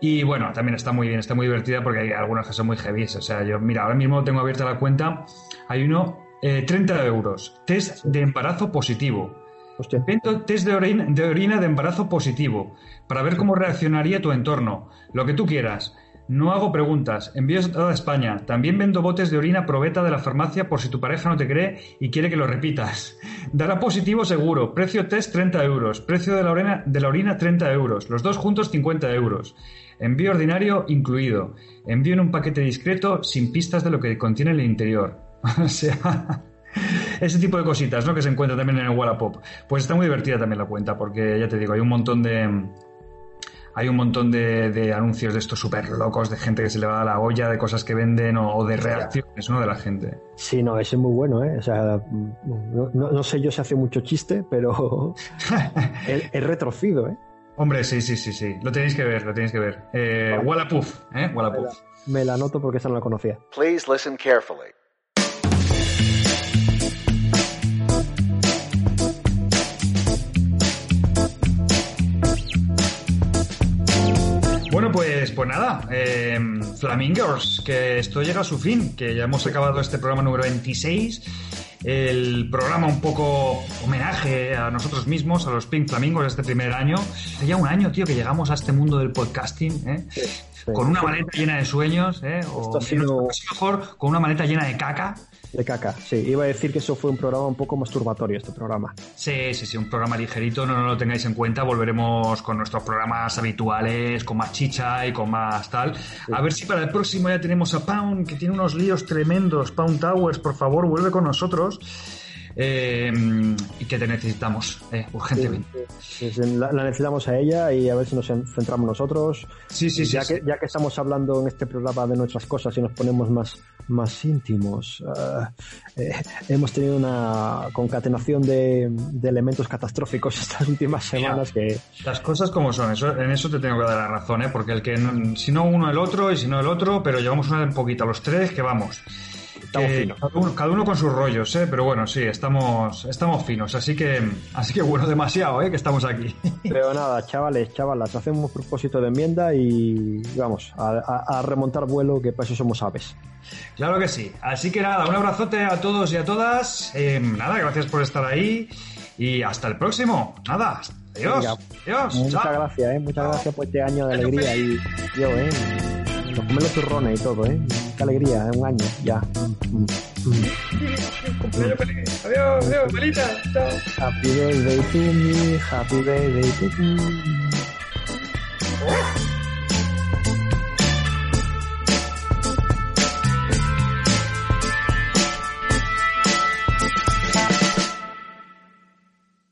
Y bueno, también está muy bien, está muy divertida porque hay algunas que son muy heavy. O sea, yo, mira, ahora mismo tengo abierta la cuenta. Hay uno, eh, 30 euros. Test de embarazo positivo. Test de orina, de orina de embarazo positivo. Para ver cómo reaccionaría tu entorno. Lo que tú quieras. No hago preguntas. Envíos a toda España. También vendo botes de orina probeta de la farmacia por si tu pareja no te cree y quiere que lo repitas. (laughs) Dará positivo seguro. Precio test 30 euros. Precio de la orina, de la orina 30 euros. Los dos juntos 50 euros. Envío ordinario incluido. Envío en un paquete discreto sin pistas de lo que contiene el interior. (laughs) o sea... (laughs) Ese tipo de cositas, ¿no? Que se encuentra también en el Wallapop. Pues está muy divertida también la cuenta, porque ya te digo, hay un montón de. Hay un montón de, de anuncios de estos súper locos, de gente que se le va a la olla, de cosas que venden o, o de reacciones, ¿no? De la gente. Sí, no, ese es muy bueno, ¿eh? O sea, no, no- no sé yo si hace mucho chiste, pero (laughs) es, es retrocido, ¿eh? Hombre, sí, sí, sí, sí. Lo tenéis que ver, lo tenéis que ver. Eh, Wallapop, ¿eh? Wallapop. Me la anoto porque esa no la conocía. Please listen carefully. Nada, eh, Flamingers, que esto llega a su fin, que ya hemos acabado este programa número 26, el programa un poco homenaje a nosotros mismos, a los Pink Flamingos de este primer año. Hace ya un año, tío, que llegamos a este mundo del podcasting, ¿eh? con una maleta llena de sueños, ¿eh? o sido- mejor, con una maleta llena de caca. De caca, sí. Iba a decir que eso fue un programa un poco masturbatorio, este programa. Sí, sí, sí, un programa ligerito, no, no lo tengáis en cuenta. Volveremos con nuestros programas habituales, con más chicha y con más tal. A ver si para el próximo ya tenemos a Pound, que tiene unos líos tremendos. Pound Towers, por favor, vuelve con nosotros. Eh, y que te necesitamos, eh, urgentemente. Sí, sí, la, la necesitamos a ella y a ver si nos en- centramos nosotros. Sí, sí, sí, ya. Que, ya que estamos hablando en este programa de nuestras cosas y nos ponemos más, más íntimos, ah, eh, hemos tenido una concatenación de, de elementos catastróficos (laughs) estas últimas semanas que... Las cosas como son, eso, en eso te tengo que dar la razón, ¿eh? porque el que no- si no uno el otro y si no el otro, pero llevamos una poquito a los tres que vamos. Estamos Que finos. cada, uno, cada uno con sus rollos, ¿eh? pero bueno, sí, estamos, estamos finos, así que, así que bueno, demasiado, ¿eh? que estamos aquí. (laughs) Pero nada, chavales, chavalas, hacemos propósito de enmienda y vamos, a, a- a remontar vuelo, que para eso somos aves. Claro que sí. Así que nada, un abrazote a todos y a todas. Eh, nada, gracias por estar ahí y hasta el próximo. Nada, adiós. Venga, adiós. Muchas chao. gracias, ¿eh? Muchas gracias por este año de alegría y yo, ¿eh? Nos comemos los turrones y todo, ¿eh? Qué alegría, ¿eh? Un año, ya. Mm, mm, mm. Adiós, adiós, Melita. Chao. Happy birthday to me, happy birthday to me.